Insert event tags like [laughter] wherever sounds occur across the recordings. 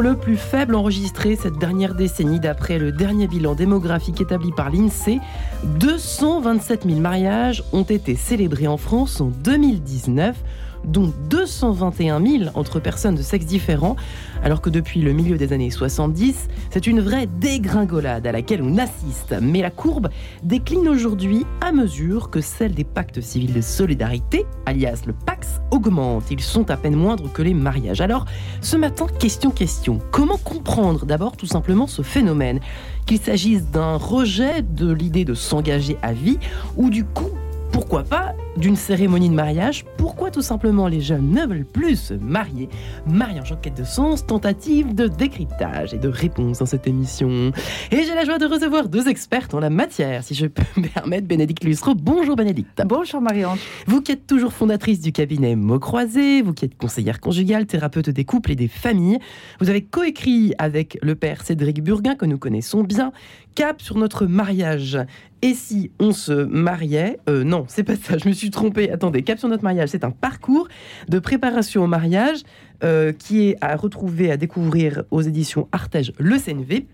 le plus faible enregistré cette dernière décennie d'après le dernier bilan démographique établi par l'INSEE. 227 000 mariages ont été célébrés en France en 2019 dont 221 000 entre personnes de sexe différents, alors que depuis le milieu des années 70, c'est une vraie dégringolade à laquelle on assiste. Mais la courbe décline aujourd'hui à mesure que celle des pactes civils de solidarité, alias le PAX, augmente. Ils sont à peine moindres que les mariages. Alors, ce matin, question, question. Comment comprendre d'abord tout simplement ce phénomène? Qu'il s'agisse d'un rejet de l'idée de s'engager à vie ou du coup pourquoi pas d'une cérémonie de mariage Pourquoi tout simplement les jeunes ne veulent plus se marier Mariage en quête de sens, tentative de décryptage et de réponse dans cette émission. Et j'ai la joie de recevoir deux expertes en la matière, si je peux [laughs] me permettre, Bénédicte Lustre. Bonjour Bénédicte. Bonjour Marie-Ange. Vous qui êtes toujours fondatrice du cabinet Mots Croisés, vous qui êtes conseillère conjugale, thérapeute des couples et des familles, vous avez coécrit avec le père Cédric Burguin, que nous connaissons bien, Cap sur notre mariage et si on se mariait euh, Non, c'est pas ça, je me suis trompée. Attendez, Cap sur notre mariage, c'est un parcours de préparation au mariage euh, qui est à retrouver, à découvrir aux éditions Artege Le CNV.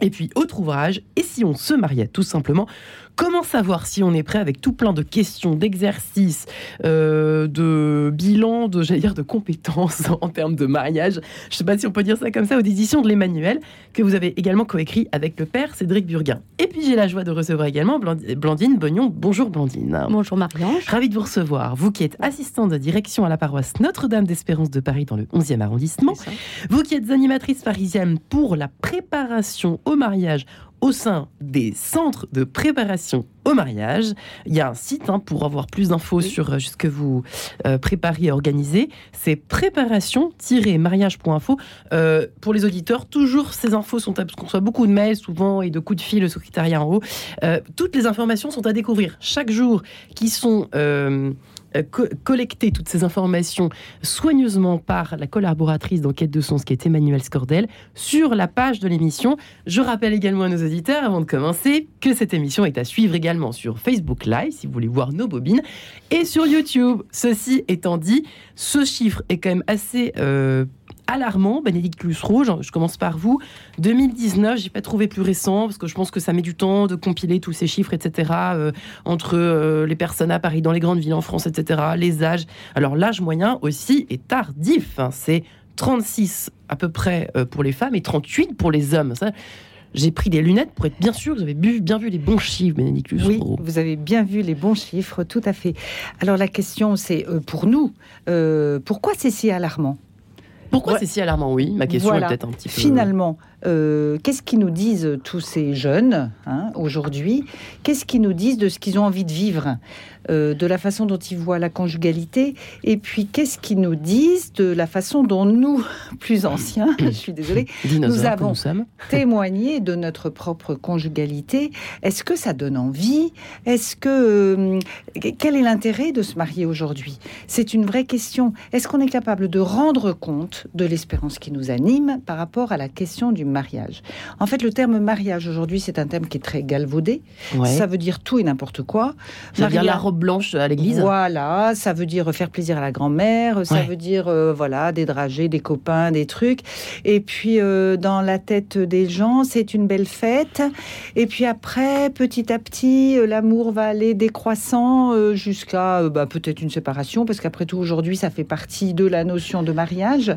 Et puis, autre ouvrage, et si on se mariait tout simplement Comment savoir si on est prêt avec tout plein de questions, d'exercices, euh, de bilan, de, dire, de compétences [laughs] en termes de mariage? Je ne sais pas si on peut dire ça comme ça, aux éditions de l'Emmanuel, que vous avez également coécrit avec le père Cédric Burguin. Et puis j'ai la joie de recevoir également Blandine Bognon. Bonjour Blandine. Bonjour Marie-Ange. Ravi de vous recevoir. Vous qui êtes assistante de direction à la paroisse Notre-Dame d'Espérance de Paris dans le 11e arrondissement. Vous qui êtes animatrice parisienne pour la préparation au mariage au sein des centres de préparation au mariage. Il y a un site hein, pour avoir plus d'infos sur euh, ce que vous euh, préparez et organisez. C'est préparation-mariage.info. Euh, pour les auditeurs, toujours ces infos sont, parce qu'on reçoit beaucoup de mails souvent et de coups de fil au secrétariat en haut. toutes les informations sont à découvrir chaque jour qui sont euh, collecter toutes ces informations soigneusement par la collaboratrice d'enquête de sens qui est Emmanuel Scordel sur la page de l'émission. Je rappelle également à nos auditeurs, avant de commencer, que cette émission est à suivre également sur Facebook Live, si vous voulez voir nos bobines, et sur YouTube. Ceci étant dit, ce chiffre est quand même assez euh, alarmant, Bénédicte Lussereau, je commence par vous. 2019, j'ai pas trouvé plus récent parce que je pense que ça met du temps de compiler tous ces chiffres, etc. Euh, entre euh, les personnes à Paris, dans les grandes villes en France, etc. Les âges. Alors l'âge moyen aussi est tardif. Hein. c'est 36 à peu près euh, pour les femmes et 38 pour les hommes. j'ai pris des lunettes pour être bien sûr que vous avez bien vu les bons chiffres, Bénédicte Oui, vous avez bien vu les bons chiffres, tout à fait. Alors la question, c'est pour nous, pourquoi c'est si alarmant? Pourquoi c'est si alarmant? Oui, ma question est peut-être un petit peu. Finalement, euh, qu'est-ce qu'ils nous disent tous ces jeunes hein, aujourd'hui? Qu'est-ce qu'ils nous disent de ce qu'ils ont envie de vivre? Euh, De la façon dont ils voient la conjugalité Et puis, qu'est-ce qu'ils nous disent de la façon dont nous, [laughs] plus anciens, je suis désolée, [coughs] nous avons [laughs] témoigné de notre propre conjugalité. Est-ce que ça donne envie? Est-ce que euh, quel est l'intérêt de se marier aujourd'hui? C'est une vraie question. Est-ce qu'on est capable de rendre compte de l'espérance qui nous anime par rapport à la question du mariage. En fait, le terme mariage aujourd'hui, c'est un terme qui est très galvaudé. Ça veut dire tout et n'importe quoi. Ça veut dire la robe blanche à l'église. Voilà, ça veut dire faire plaisir à la grand-mère. Ça veut dire euh, voilà des dragées, des copains, des trucs. Et puis euh, dans la tête des gens, c'est une belle fête. Et puis après, petit à petit, euh, l'amour va aller décroissant jusqu'à bah, peut-être une séparation, parce qu'après tout aujourd'hui, ça fait partie de la notion de mariage.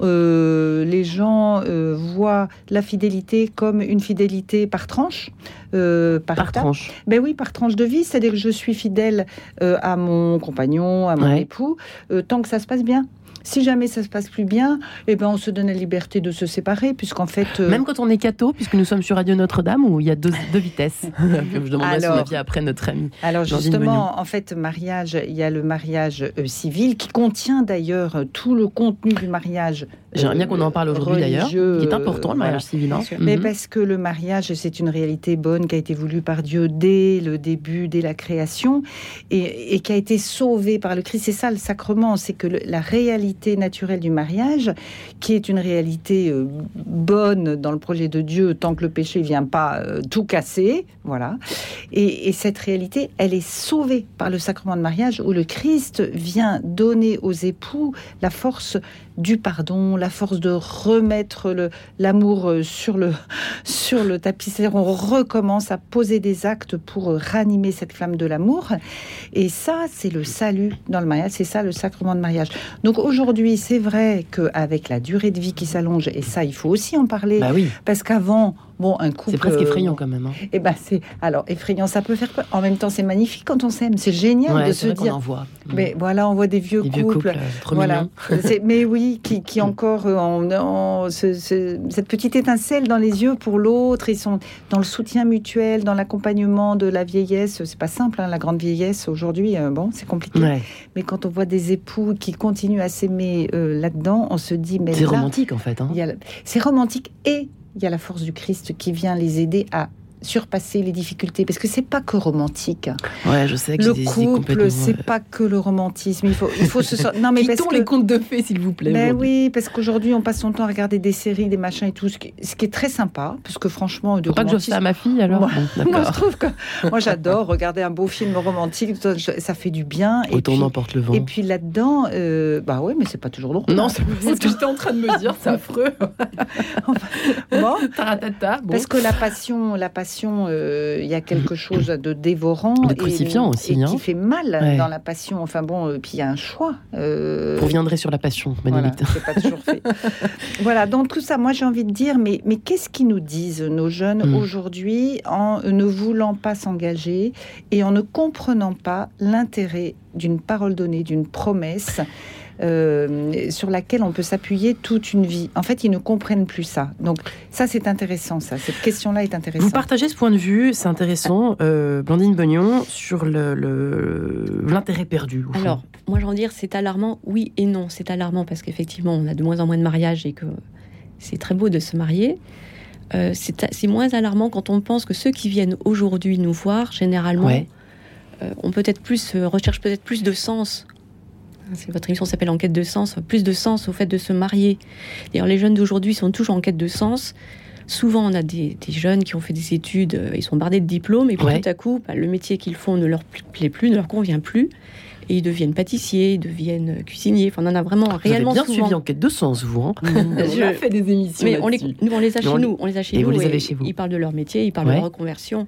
Les gens voient la fidélité comme une fidélité par tranche. Euh, par, tranche. Ben oui, par tranche de vie, c'est-à-dire que je suis fidèle euh, à mon compagnon, à mon époux, euh, tant que ça se passe bien. Si jamais ça se passe plus bien, eh ben on se donne la liberté de se séparer, puisqu'en fait. Euh, Même quand on est catho, puisque nous sommes sur Radio Notre-Dame, où il y a deux, vitesses. [laughs] Je demanderai son avis après notre ami. Alors justement, en fait, mariage, il y a le mariage euh, civil qui contient d'ailleurs tout le contenu du mariage. J'aimerais bien qu'on en parle aujourd'hui d'ailleurs, qui est important le mariage civil. Hein. Mais mhm. parce que le mariage, c'est une réalité bonne qui a été voulue par Dieu dès le début, dès la création, et, et qui a été sauvée par le Christ. C'est ça le sacrement, c'est que la réalité naturelle du mariage, qui est une réalité euh, bonne dans le projet de Dieu tant que le péché vient pas euh, tout casser, voilà. Et, cette réalité, elle est sauvée par le sacrement de mariage où le Christ vient donner aux époux la force du pardon, la force de remettre l'amour euh, sur le, [laughs] sur le tapis. C'est-à-dire, on recommence à poser des actes pour ranimer cette flamme de l'amour. Et ça, c'est le salut dans le mariage. C'est ça le sacrement de mariage. Donc aujourd'hui, c'est vrai qu'avec la durée de vie qui s'allonge, et ça, il faut aussi en parler. Bah oui. Parce qu'avant, Bon, un couple. C'est presque effrayant quand même. Hein. Eh ben, c'est alors effrayant. Ça peut faire peur. En même temps, c'est magnifique quand on s'aime. C'est génial de se dire. On en voit. Mais voilà, on voit des vieux couples. Euh, voilà. [laughs] mais oui, qui, qui encore euh, en, cette petite étincelle dans les yeux pour l'autre. Ils sont dans le soutien mutuel, dans l'accompagnement de la vieillesse. C'est pas simple, hein, la grande vieillesse aujourd'hui. Euh, bon, c'est compliqué. Mais quand on voit des époux qui continuent à s'aimer là-dedans, on se dit mais c'est romantique en fait. Hein. C'est romantique et il y a la force du Christ qui vient les aider à surpasser les difficultés parce que c'est pas que romantique. Ouais, je sais que le couple, c'est pas que le romantisme. Il faut, il faut se non mais parce que... les contes de fées, s'il vous plaît. Mais ben oui, parce qu'aujourd'hui on passe son temps à regarder des séries, des machins et tout, ce qui, est très sympa, parce que franchement, de pas que je ça à ma fille alors. Moi, [laughs] moi je trouve que moi j'adore regarder un beau film romantique, ça fait du bien. Et Autant n'emporte le vent. Et puis là-dedans, euh, bah ouais, mais c'est pas toujours drôle. Non, c'est ce que j'étais en train de me dire, c'est affreux. [laughs] [laughs] bon, parce que la passion, la passion euh, il y a quelque chose de dévorant de crucifiant et, aussi, et qui fait mal dans la passion. Enfin bon, euh, puis il y a un choix. Euh... Vous reviendrez sur la passion, Bénédicte. Voilà, pas toujours fait. [laughs] voilà, donc tout ça, moi j'ai envie de dire, mais, mais qu'est-ce qu'ils nous disent nos jeunes hmm. aujourd'hui en ne voulant pas s'engager et en ne comprenant pas l'intérêt d'une parole donnée, d'une promesse euh, sur laquelle on peut s'appuyer toute une vie. En fait, ils ne comprennent plus ça. Donc ça, c'est intéressant. Ça, cette question-là est intéressante. Vous partagez ce point de vue, c'est intéressant, euh, Blandine Bognon, sur l'intérêt le, perdu. Alors, moi, j'ai envie de dire, c'est alarmant. Oui et non, c'est alarmant parce qu'effectivement, on a de moins en moins de mariages et que c'est très beau de se marier. Euh, c'est moins alarmant quand on pense que ceux qui viennent aujourd'hui nous voir, généralement, ont peut-être plus, recherchent peut-être plus de sens votre émission s'appelle Enquête de sens, plus de sens au fait de se marier. D'ailleurs, les jeunes d'aujourd'hui sont toujours en quête de sens. Souvent, on a des, jeunes qui ont fait des études, euh, ils sont bardés de diplômes, et puis tout à coup, bah, le métier qu'ils font ne leur plaît plus, ne leur convient plus et ils deviennent pâtissiers, ils deviennent cuisiniers. Enfin, on en a vraiment vous réellement avez bien suivi Enquête de Sens, vous. Hein [laughs] on a fait des émissions. Mais on les, nous, on les a chez nous. On les a chez et nous. Vous les avez chez vous. Ils parlent de leur métier, ils parlent de leur reconversion.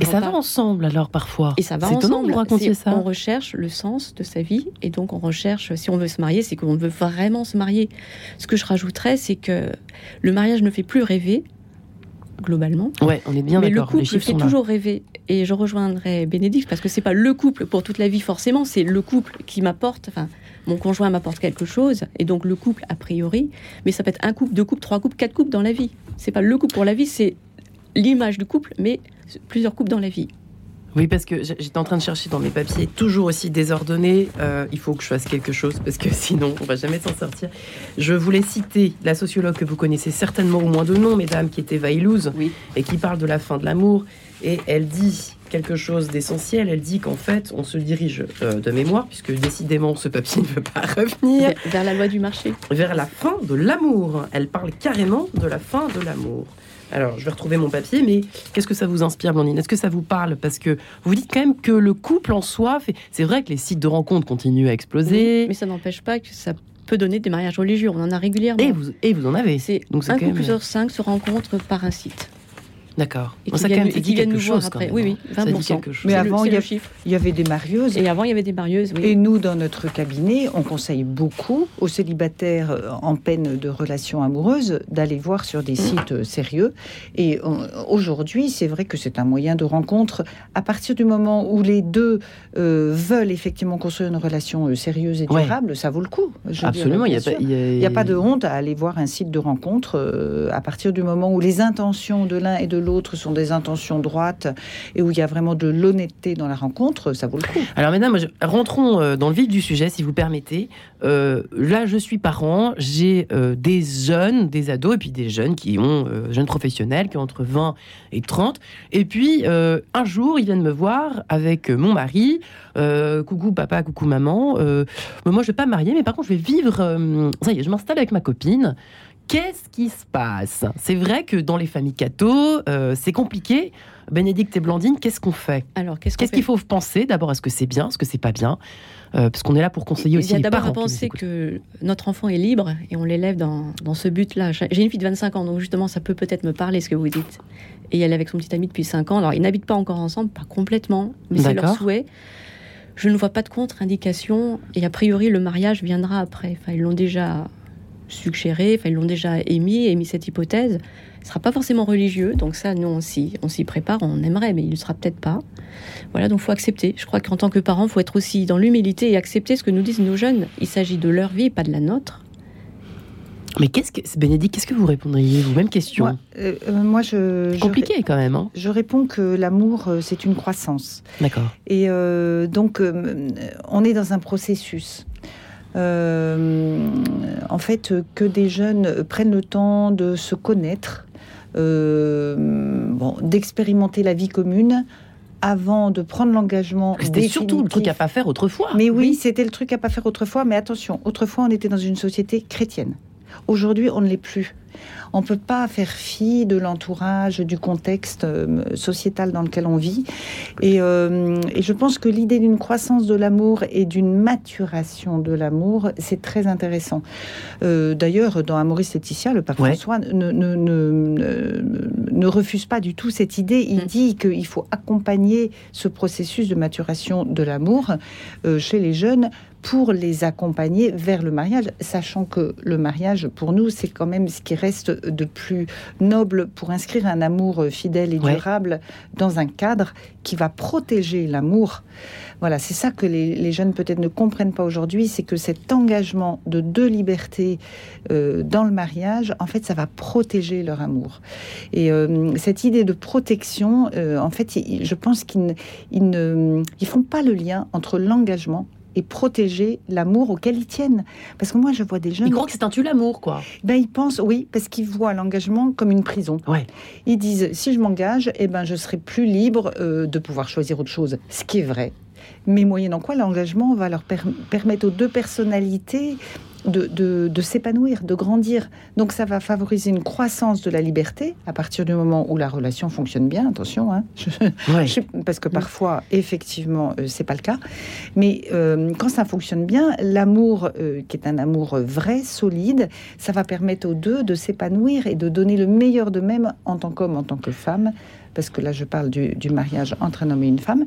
Et ça va ensemble alors parfois. Et ça va ensemble. Vous ça. On recherche le sens de sa vie et donc on recherche, si on veut se marier, c'est qu'on veut vraiment se marier. Ce que je rajouterais, c'est que le mariage ne fait plus rêver, globalement. Ouais, on est bien Mais le couple fait toujours rêver. Et je rejoindrai Bénédicte parce que c'est pas le couple pour toute la vie forcément, c'est le couple qui m'apporte. Enfin, mon conjoint m'apporte quelque chose, et donc le couple a priori. Mais ça peut être un couple, deux couples, trois couples, quatre couples dans la vie. C'est pas le couple pour la vie, c'est l'image du couple, mais plusieurs couples dans la vie. Oui, parce que j'étais en train de chercher dans mes papiers, toujours aussi désordonné. Euh, il faut que je fasse quelque chose parce que [laughs] sinon, on va jamais s'en sortir. Je voulais citer la sociologue que vous connaissez certainement au moins de nom, mesdames, qui était Vailouz, oui. et qui parle de la fin de l'amour. Et elle dit quelque chose d'essentiel. Elle dit qu'en fait, on se dirige euh, de mémoire, puisque décidément, ce papier [laughs] ne veut pas revenir. Vers la loi du marché. Vers la fin de l'amour. Elle parle carrément de la fin de l'amour. Alors, je vais retrouver mon papier, mais qu'est-ce que ça vous inspire, Blandine? Est-ce que ça vous parle? Parce que vous dites quand même que le couple en soi, fait... c'est vrai que les sites de rencontres continuent à exploser. mais ça n'empêche pas que ça peut donner des mariages religieux. On en a régulièrement. Et vous, et vous en avez. C'est un couple sur cinq se rencontre par un site. D'accord. Et qui viennent, viennent nous voir après. Oui, oui, 20%. Mais avant, il y, avait des marieuses. Et avant, il y avait des marieuses, oui. Et nous, dans notre cabinet, on conseille beaucoup aux célibataires euh, en peine de relation amoureuse d'aller voir sur des sites euh, sérieux. Et aujourd'hui, c'est vrai que c'est un moyen de rencontre. À partir du moment où les deux euh, veulent effectivement construire une relation sérieuse et durable, ça vaut le coup. Absolument. il n'y a, pas de honte à aller voir un site de rencontre à partir du moment où les intentions de l'un et de l'autre l'autre sont des intentions droites et où il y a vraiment de l'honnêteté dans la rencontre, ça vaut le coup. Alors, mesdames, rentrons euh, dans le vif du sujet, si vous permettez. Euh, là, je suis parent, j'ai euh, des jeunes, des ados, et puis des jeunes qui ont, jeunes professionnels, qui ont entre 20 et 30. Et puis, un jour, ils viennent me voir avec mon mari. coucou papa, coucou maman. moi, je vais pas me marier, mais par contre, je vais vivre. ça y est, je m'installe avec ma copine. Qu'est-ce qui se passe? C'est vrai que dans les familles catho, euh, c'est compliqué Bénédicte et Blandine, qu'est-ce qu'on fait? Alors, qu'est-ce qu'il faut penser D'abord, est-ce que c'est bien? Est-ce que c'est pas bien? Euh, Parce qu'on est là pour conseiller aussi les parents. D'abord, à penser que notre enfant est libre et on l'élève dans, dans ce but-là. J'ai une fille de 25 ans, donc justement, ça peut peut-être me parler ce que vous dites. Et elle est avec son petit ami depuis 5 ans. Alors, ils n'habitent pas encore ensemble, pas complètement, mais c'est leur souhait. Je ne vois pas de contre-indication et a priori, le mariage viendra après. Enfin, ils l'ont déjà suggéré, enfin, ils l'ont déjà émis, émis cette hypothèse. Ce ne sera pas forcément religieux, donc ça, nous, on s'y, on s'y prépare, on aimerait, mais il ne sera peut-être pas. Voilà, donc il faut accepter. Je crois qu'en tant que parent, il faut être aussi dans l'humilité et accepter ce que nous disent nos jeunes. Il s'agit de leur vie, pas de la nôtre. Mais qu'est-ce que, Bénédicte, qu'est-ce que vous répondriez vous? Même question. Moi, euh, euh, je. Compliqué quand même. Hein. je réponds que l'amour, euh, c'est une croissance. D'accord. Et donc, on est dans un processus. En fait, que des jeunes prennent le temps de se connaître, bon, d'expérimenter la vie commune avant de prendre l'engagement. C'était surtout le truc à pas faire autrefois. Mais oui. c'était le truc à pas faire autrefois. Mais attention, autrefois, on était dans une société chrétienne. Aujourd'hui, on ne l'est plus. On ne peut pas faire fi de l'entourage, du contexte euh, sociétal dans lequel on vit. Euh, et, je pense que l'idée d'une croissance de l'amour et d'une maturation de l'amour, c'est très intéressant. Euh, d'ailleurs, dans Amoris Laetitia, le pape François ne, ne, ne, refuse pas du tout cette idée. Il mm. dit qu'il faut accompagner ce processus de maturation de l'amour chez les jeunes pour les accompagner vers le mariage, sachant que le mariage, pour nous, c'est quand même ce qui reste de plus noble pour inscrire un amour fidèle et durable dans un cadre qui va protéger l'amour. Voilà, c'est ça que les, jeunes peut-être ne comprennent pas aujourd'hui, c'est que cet engagement de deux libertés euh, dans le mariage, en fait, ça va protéger leur amour. Et euh, cette idée de protection, euh, en fait, je pense qu'ils ne ils font pas le lien entre l'engagement et protéger l'amour auquel ils tiennent. Parce que moi, je vois des jeunes. Ils croient que c'est un tue l'amour, quoi. Ben, ils pensent, oui, parce qu'ils voient l'engagement comme une prison. Ouais. Ils disent, si je m'engage, eh ben, je serai plus libre euh, de pouvoir choisir autre chose. Ce qui est vrai. Mais moyennant quoi, l'engagement va leur permettre aux deux personnalités de, s'épanouir, de grandir. Donc ça va favoriser une croissance de la liberté à partir du moment où la relation fonctionne bien. Attention, hein, [laughs] parce que parfois, effectivement, euh, c'est pas le cas. Mais euh, quand ça fonctionne bien, l'amour, euh, qui est un amour vrai, solide, ça va permettre aux deux de s'épanouir et de donner le meilleur d'eux-mêmes en tant qu'homme, en tant que femme. Parce que là, je parle du, du mariage entre un homme et une femme.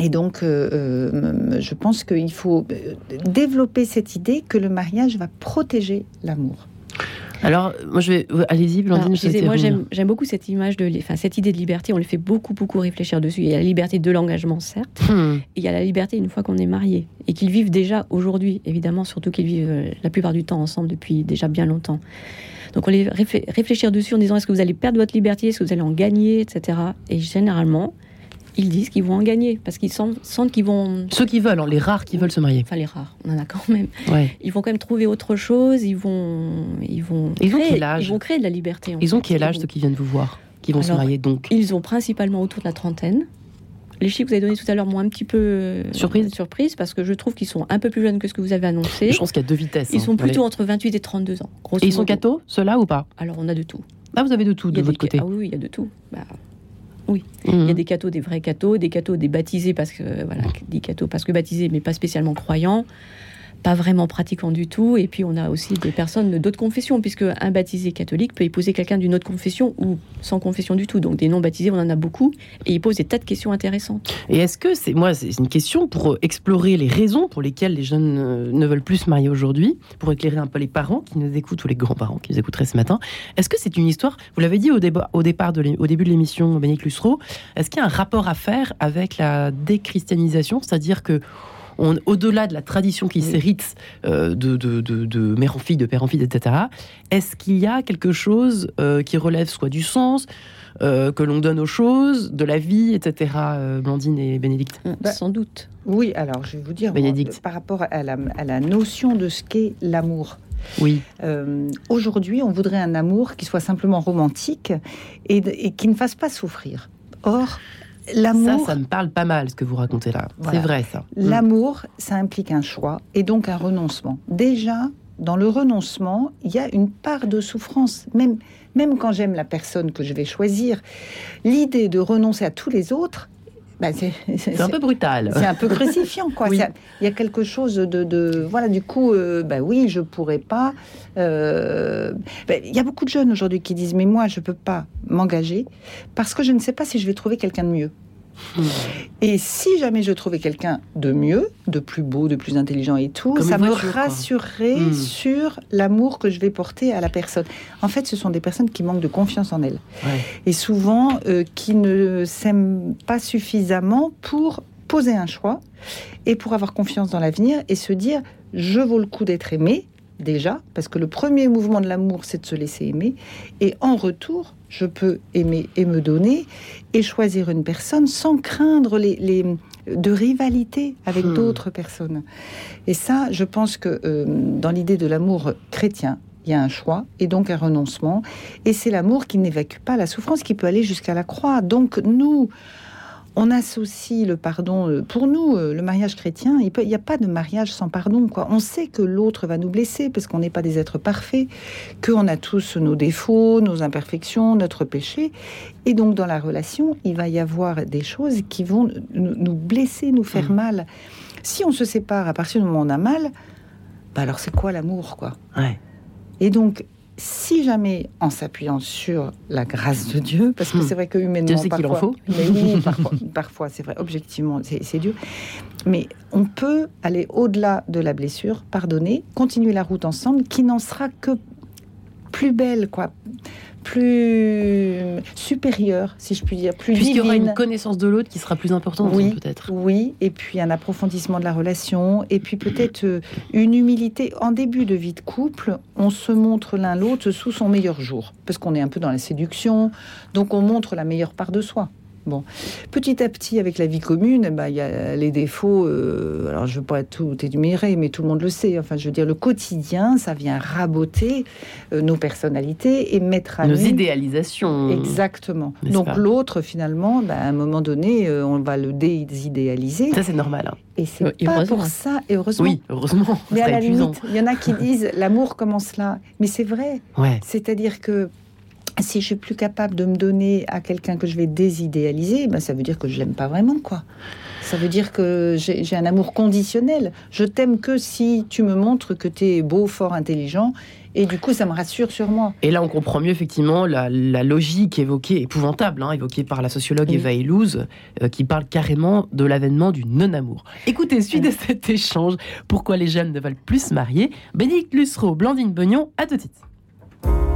Et donc, euh, euh, je pense qu'il faut euh, développer cette idée que le mariage va protéger l'amour. Alors, moi, je vais. Allez-y, Blandine. moi, j'aime beaucoup cette image de, enfin, cette idée de liberté. On les fait beaucoup, beaucoup réfléchir dessus. Il y a la liberté de l'engagement, certes. Hmm. il y a la liberté une fois qu'on est marié et qu'ils vivent déjà aujourd'hui, évidemment, surtout qu'ils vivent la plupart du temps ensemble depuis déjà bien longtemps. Donc, on les réfléchir dessus en disant est-ce que vous allez perdre votre liberté, est-ce que vous allez en gagner, etc. Et généralement, ils disent qu'ils vont en gagner parce qu'ils sentent, qu'ils vont. Ceux qui veulent, hein, les rares qui veulent se marier. Enfin, les rares, on en a quand même. Ils vont quand même trouver autre chose. Ils vont, ils vont. Ils créer, ont quel âge Ils vont créer de la liberté. ils ont quel âge ceux qui viennent vous voir, qui vont se marier donc Ils ont principalement autour de la trentaine. Les chiffres que vous avez donnés tout à l'heure m'ont un petit peu euh, surprise. surprise parce que je trouve qu'ils sont un peu plus jeunes que ce que vous avez annoncé. Je pense qu'il y a deux vitesses. Ils hein. sont plutôt entre 28 et 32 ans. Et ils sont cathos, ceux-là ou pas? Alors on a de tout. Ah, vous avez de tout de votre côté Ah oui, il y a de tout. Bah, oui, il y a mhm. des cathos, des vrais cathos, des cathos, des baptisés parce que voilà, des cathos parce que baptisés, mais pas spécialement croyants pas vraiment pratiquant du tout. Et puis on a aussi des personnes d'autres confessions, puisque un baptisé catholique peut épouser quelqu'un d'une autre confession ou sans confession du tout. Donc des non baptisés, on en a beaucoup, et ils posent des tas de questions intéressantes. Et est-ce que c'est moi, c'est une question pour explorer les raisons pour lesquelles les jeunes euh, ne veulent plus se marier aujourd'hui, pour éclairer un peu les parents qui nous écoutent ou les grands-parents qui nous écouteraient ce matin. Est-ce que c'est une histoire Vous l'avez dit au, débat, au départ au début de l'émission, Bénédicte Lussereau. Est-ce qu'il y a un rapport à faire avec la déchristianisation, c'est-à-dire que au-delà de la tradition qui s'hérite euh, de, de, mère en fille, de père en fille, etc., est-ce qu'il y a quelque chose euh, qui relève soit du sens, euh, que l'on donne aux choses, de la vie, etc., Blandine et Bénédicte? Bah, Sans doute. Oui, alors je vais vous dire, par rapport à la, notion de ce qu'est l'amour. Oui. Aujourd'hui, on voudrait un amour qui soit simplement romantique et, et qui ne fasse pas souffrir. Or, L'amour. Ça, ça me parle pas mal ce que vous racontez là. C'est vrai ça. Mm. L'amour, ça implique un choix et donc un renoncement. Déjà, dans le renoncement, il y a une part de souffrance, même, même quand j'aime la personne que je vais choisir, l'idée de renoncer à tous les autres, bah, c'est un peu brutal. C'est un peu crucifiant, quoi. [laughs] Il y a quelque chose de, voilà. Du coup, euh, bah oui, je pourrais pas. Euh, bah, il y a beaucoup de jeunes aujourd'hui qui disent mais moi je peux pas m'engager parce que je ne sais pas si je vais trouver quelqu'un de mieux. Et si jamais je trouvais quelqu'un de mieux, de plus beau, de plus intelligent et tout, ça me rassurerait hmm. sur l'amour que je vais porter à la personne. En fait, ce sont des personnes qui manquent de confiance en elles. Et souvent, euh, qui ne s'aiment pas suffisamment pour poser un choix et pour avoir confiance dans l'avenir et se dire je vaux le coup d'être aimé déjà, parce que le premier mouvement de l'amour, c'est de se laisser aimer. Et en retour, je peux aimer et me donner et choisir une personne sans craindre les, de rivalité avec hmm. d'autres personnes. Et ça, je pense que euh, dans l'idée de l'amour chrétien, il y a un choix et donc un renoncement. Et c'est l'amour qui n'évacue pas la souffrance, qui peut aller jusqu'à la croix. Donc nous, on associe le pardon. Euh, pour nous, euh, le mariage chrétien, il n'y a pas de mariage sans pardon. Quoi. On sait que l'autre va nous blesser parce qu'on n'est pas des êtres parfaits, qu'on a tous nos défauts, nos imperfections, notre péché. Et donc, dans la relation, il va y avoir des choses qui vont nous blesser, nous faire mmh. mal. Si on se sépare à partir du moment où on a mal, bah alors c'est quoi l'amour, quoi? Et donc, si jamais en s'appuyant sur la grâce de Dieu, parce que hmm. c'est vrai que humainement, sais parfois, faut. Mais oui, parfois, c'est vrai, objectivement, c'est Dieu. Mais on peut aller au-delà de la blessure, pardonner, continuer la route ensemble, qui n'en sera que plus belle, quoi, plus supérieure, si je puis dire, plus Puisqu'il y aura une connaissance de l'autre qui sera plus importante, oui, peut-être. Oui, et puis un approfondissement de la relation, et puis peut-être euh, une humilité. En début de vie de couple, on se montre l'un l'autre sous son meilleur jour, parce qu'on est un peu dans la séduction, donc on montre la meilleure part de soi. Bon, petit à petit, avec la vie commune, bah, il y a les défauts. Euh, alors, je ne veux pas tout énumérer, mais tout le monde le sait. Enfin, je veux dire, le quotidien, ça vient raboter euh, nos personnalités et mettre à nos idéalisations. Exactement. Donc, l'autre, finalement, bah, à un moment donné, euh, on va le désidéaliser. Ça, c'est normal. Hein. Et c'est pas pour ça, et heureusement. Oui, heureusement. Mais à la limite, il y en a qui [laughs] disent l'amour commence là. Mais c'est vrai. Ouais. C'est-à-dire que si je suis plus capable de me donner à quelqu'un que je vais désidéaliser, ben ça veut dire que je l'aime pas vraiment, quoi. Ça veut dire que j'ai un amour conditionnel. Je t'aime que si tu me montres que tu es beau, fort, intelligent. Et du coup, ça me rassure sur moi. Et là, on comprend mieux effectivement la, logique évoquée, épouvantable, hein, évoquée par la sociologue Eva Illouz, euh, qui parle carrément de l'avènement du non-amour. Écoutez, suite de cet échange, pourquoi les jeunes ne veulent plus se marier? Bénédicte Lussereau, Blandine Beugnon, à tout de suite.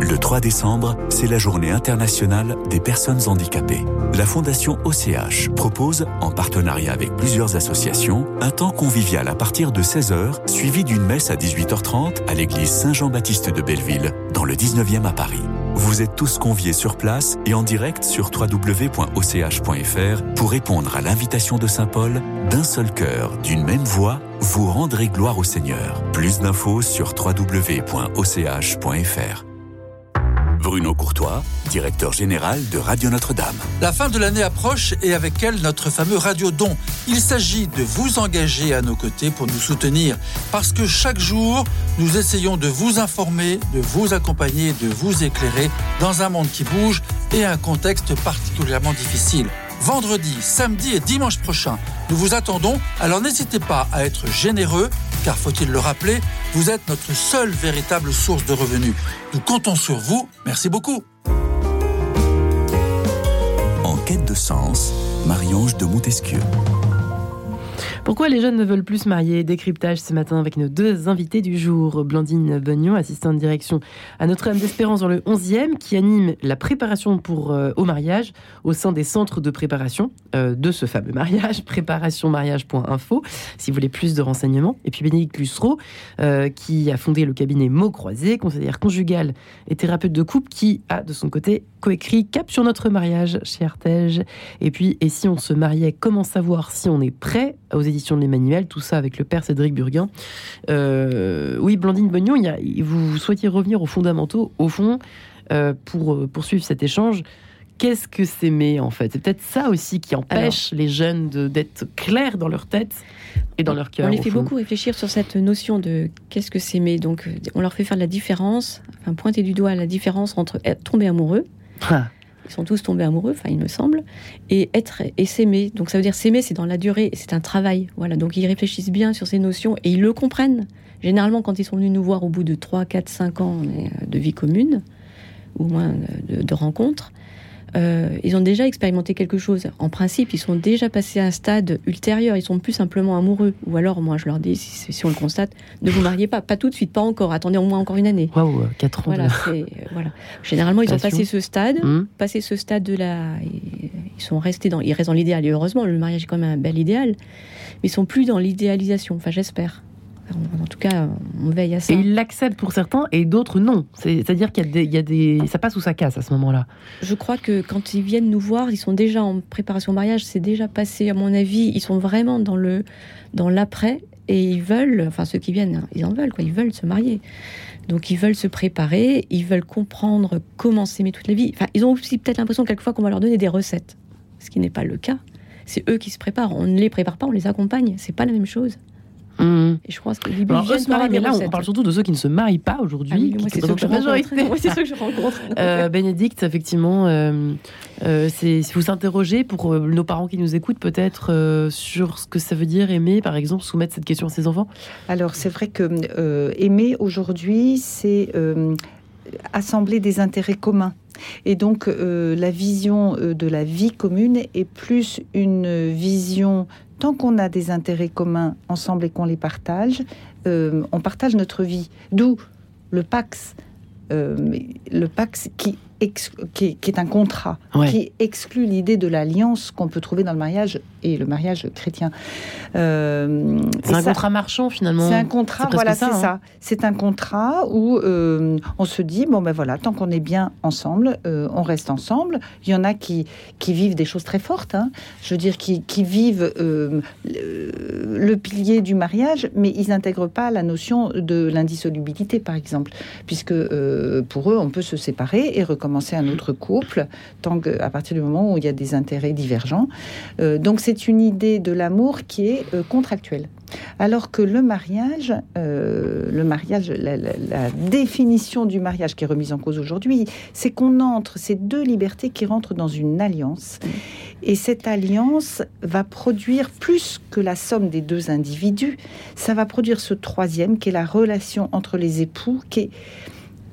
Le 3 décembre, c'est la journée internationale des personnes handicapées. La Fondation OCH propose, en partenariat avec plusieurs associations, un temps convivial à partir de 16h, suivi d'une messe à 18h30 à l'église Saint-Jean-Baptiste de Belleville, dans le 19e à Paris. Vous êtes tous conviés sur place et en direct sur www.och.fr pour répondre à l'invitation de Saint Paul d'un seul cœur, d'une même voix, vous rendrez gloire au Seigneur. Plus d'infos sur www.och.fr. Bruno Courtois, directeur général de Radio Notre-Dame. La fin de l'année approche et avec elle notre fameux Radio Don. Il s'agit de vous engager à nos côtés pour nous soutenir parce que chaque jour, nous essayons de vous informer, de vous accompagner, de vous éclairer dans un monde qui bouge et un contexte particulièrement difficile vendredi, samedi et dimanche prochain. Nous vous attendons, alors n'hésitez pas à être généreux, car faut-il le rappeler, vous êtes notre seule véritable source de revenus. Nous comptons sur vous, merci beaucoup. En quête de sens, Marie-Ange de Montesquieu. Pourquoi les jeunes ne veulent plus se marier Décryptage ce matin avec nos deux invités du jour. Blandine Bugnon, assistante de direction à Notre-Dame d'Espérance dans le 11e, qui anime la préparation pour, euh, au mariage au sein des centres de préparation euh, de ce fameux mariage, [laughs] préparationmariage.info, si vous voulez plus de renseignements. Et puis Bénédicte Lussereau, euh, qui a fondé le cabinet Mots Croisés, conseillère conjugale et thérapeute de couple, qui a de son côté coécrit Cap sur notre mariage chez Artege. Et puis, et si on se mariait, comment savoir si on est prêt aux éditions de l'Emmanuel Tout ça avec le père Cédric Burguin. Euh, oui, Blandine Bognon, il y a, vous souhaitiez revenir aux fondamentaux, au fond, euh, pour euh, poursuivre cet échange. Qu'est-ce que s'aimer en fait? C'est peut-être ça aussi qui empêche les jeunes d'être clairs dans leur tête et dans leur cœur. On les fait beaucoup réfléchir sur cette notion de qu'est-ce que s'aimer. Donc on leur fait faire la différence, enfin pointer du doigt la différence entre tomber amoureux, ah. Ils sont tous tombés amoureux, enfin il me semble, et être et s'aimer. Donc ça veut dire s'aimer, c'est dans la durée, c'est un travail. Voilà, donc ils réfléchissent bien sur ces notions et ils le comprennent. Généralement, quand ils sont venus nous voir au bout de 3, 4, 5 ans de vie commune, ou moins de, de rencontres, euh, ils ont déjà expérimenté quelque chose. En principe, ils sont déjà passés à un stade ultérieur. Ils sont plus simplement amoureux. Ou alors, moi, je leur dis, si, on le constate, ne vous mariez pas. Pas tout de suite, pas encore. Attendez au moins encore une année. Waouh, 4 ans. Voilà, euh, voilà. Généralement, ils ont passé ce stade. Hum. Passé ce stade de la. Ils sont restés dans. Ils restent dans l'idéal. Et heureusement, le mariage est quand même un bel idéal. Mais ils sont plus dans l'idéalisation. Enfin, j'espère. En tout cas, on veille à ça. Et ils l'acceptent pour certains et d'autres non. C'est-à-dire qu'il y, a des, ça passe ou ça casse à ce moment-là. Je crois que quand ils viennent nous voir, ils sont déjà en préparation au mariage, c'est déjà passé, à mon avis. Ils sont vraiment dans le dans l'après et ils veulent, enfin ceux qui viennent, ils en veulent quoi, ils veulent se marier. Donc ils veulent se préparer, ils veulent comprendre comment s'aimer toute la vie. Enfin, ils ont aussi peut-être l'impression quelquefois qu'on va leur donner des recettes, ce qui n'est pas le cas. C'est eux qui se préparent. On ne les prépare pas, on les accompagne. C'est pas la même chose. Mmh. Et je crois que les mais là, on parle surtout de ceux qui ne se marient pas aujourd'hui. Ah c'est ceux que je rencontre. [laughs] c'est ceux que je rencontre. euh, Bénédicte, effectivement, euh, euh, si vous s'interrogez pour euh, nos parents qui nous écoutent, peut-être euh, sur ce que ça veut dire aimer, par exemple, soumettre cette question à ses enfants. Alors, c'est vrai que aimer aujourd'hui, c'est assembler des intérêts communs. Et donc, la vision de la vie commune est plus une vision tant qu'on a des intérêts communs ensemble et qu'on les partage, euh, on partage notre vie. D'où le Pax, euh, le Pax qui qui, est, un contrat, qui exclut l'idée de l'alliance qu'on peut trouver dans le mariage et le mariage chrétien. Euh, c'est un contrat marchand finalement. C'est un contrat, voilà, c'est ça. Hein. C'est un contrat où euh, on se dit bon ben voilà, tant qu'on est bien ensemble, euh, on reste ensemble. Il y en a qui qui vivent des choses très fortes. Hein. Je veux dire qui, qui vivent le, le, pilier du mariage, mais ils n'intègrent pas la notion de l'indissolubilité, par exemple, puisque pour eux, on peut se séparer et recommencer un autre couple, tant à partir du moment où il y a des intérêts divergents. Donc c'est une idée de l'amour qui est euh, contractuelle. Alors que le mariage, euh, le mariage, la, définition du mariage qui est remise en cause aujourd'hui, c'est qu'on entre, ces deux libertés qui rentrent dans une alliance. Et cette alliance va produire plus que la somme des deux individus, ça va produire ce troisième qui est la relation entre les époux, qui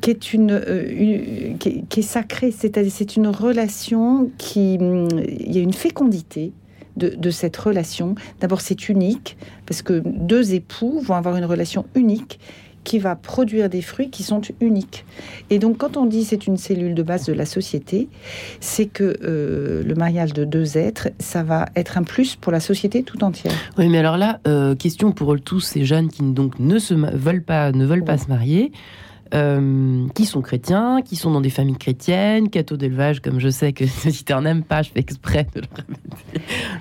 est une, euh, qui, est, sacrée, c'est-à-dire c'est une relation qui il y a une fécondité de, de cette relation. D'abord, c'est unique parce que deux époux vont avoir une relation unique qui va produire des fruits qui sont uniques. Et donc, quand on dit c'est une cellule de base de la société, c'est que euh, le mariage de deux êtres, ça va être un plus pour la société tout entière. Oui, mais alors là, euh, question pour tous ces jeunes qui donc ne se veulent pas, ne veulent pas se marier. Euh, qui sont chrétiens, qui sont dans des familles chrétiennes, cathos d'élevage, comme je sais que [laughs] un n'aime pas, je fais exprès de le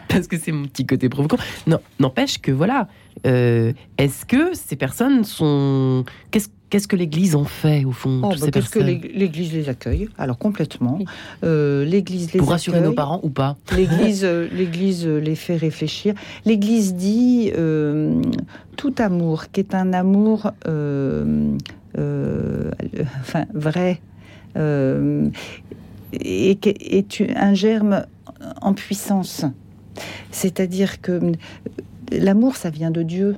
parce que c'est mon petit côté provoquant. Non, n'empêche que voilà, euh, est-ce que ces personnes sont... Qu'est-ce Qu'est-ce que l'Église en fait au fond oh, bah, Qu'est-ce que l'Église les accueille Alors complètement. Euh, L'Église les pour rassurer nos parents ou pas [laughs] L'Église, l'Église les fait réfléchir. L'Église dit tout amour, qui est un amour euh, enfin vrai, euh, et, est un germe en puissance. C'est-à-dire que euh, l'amour, ça vient de Dieu.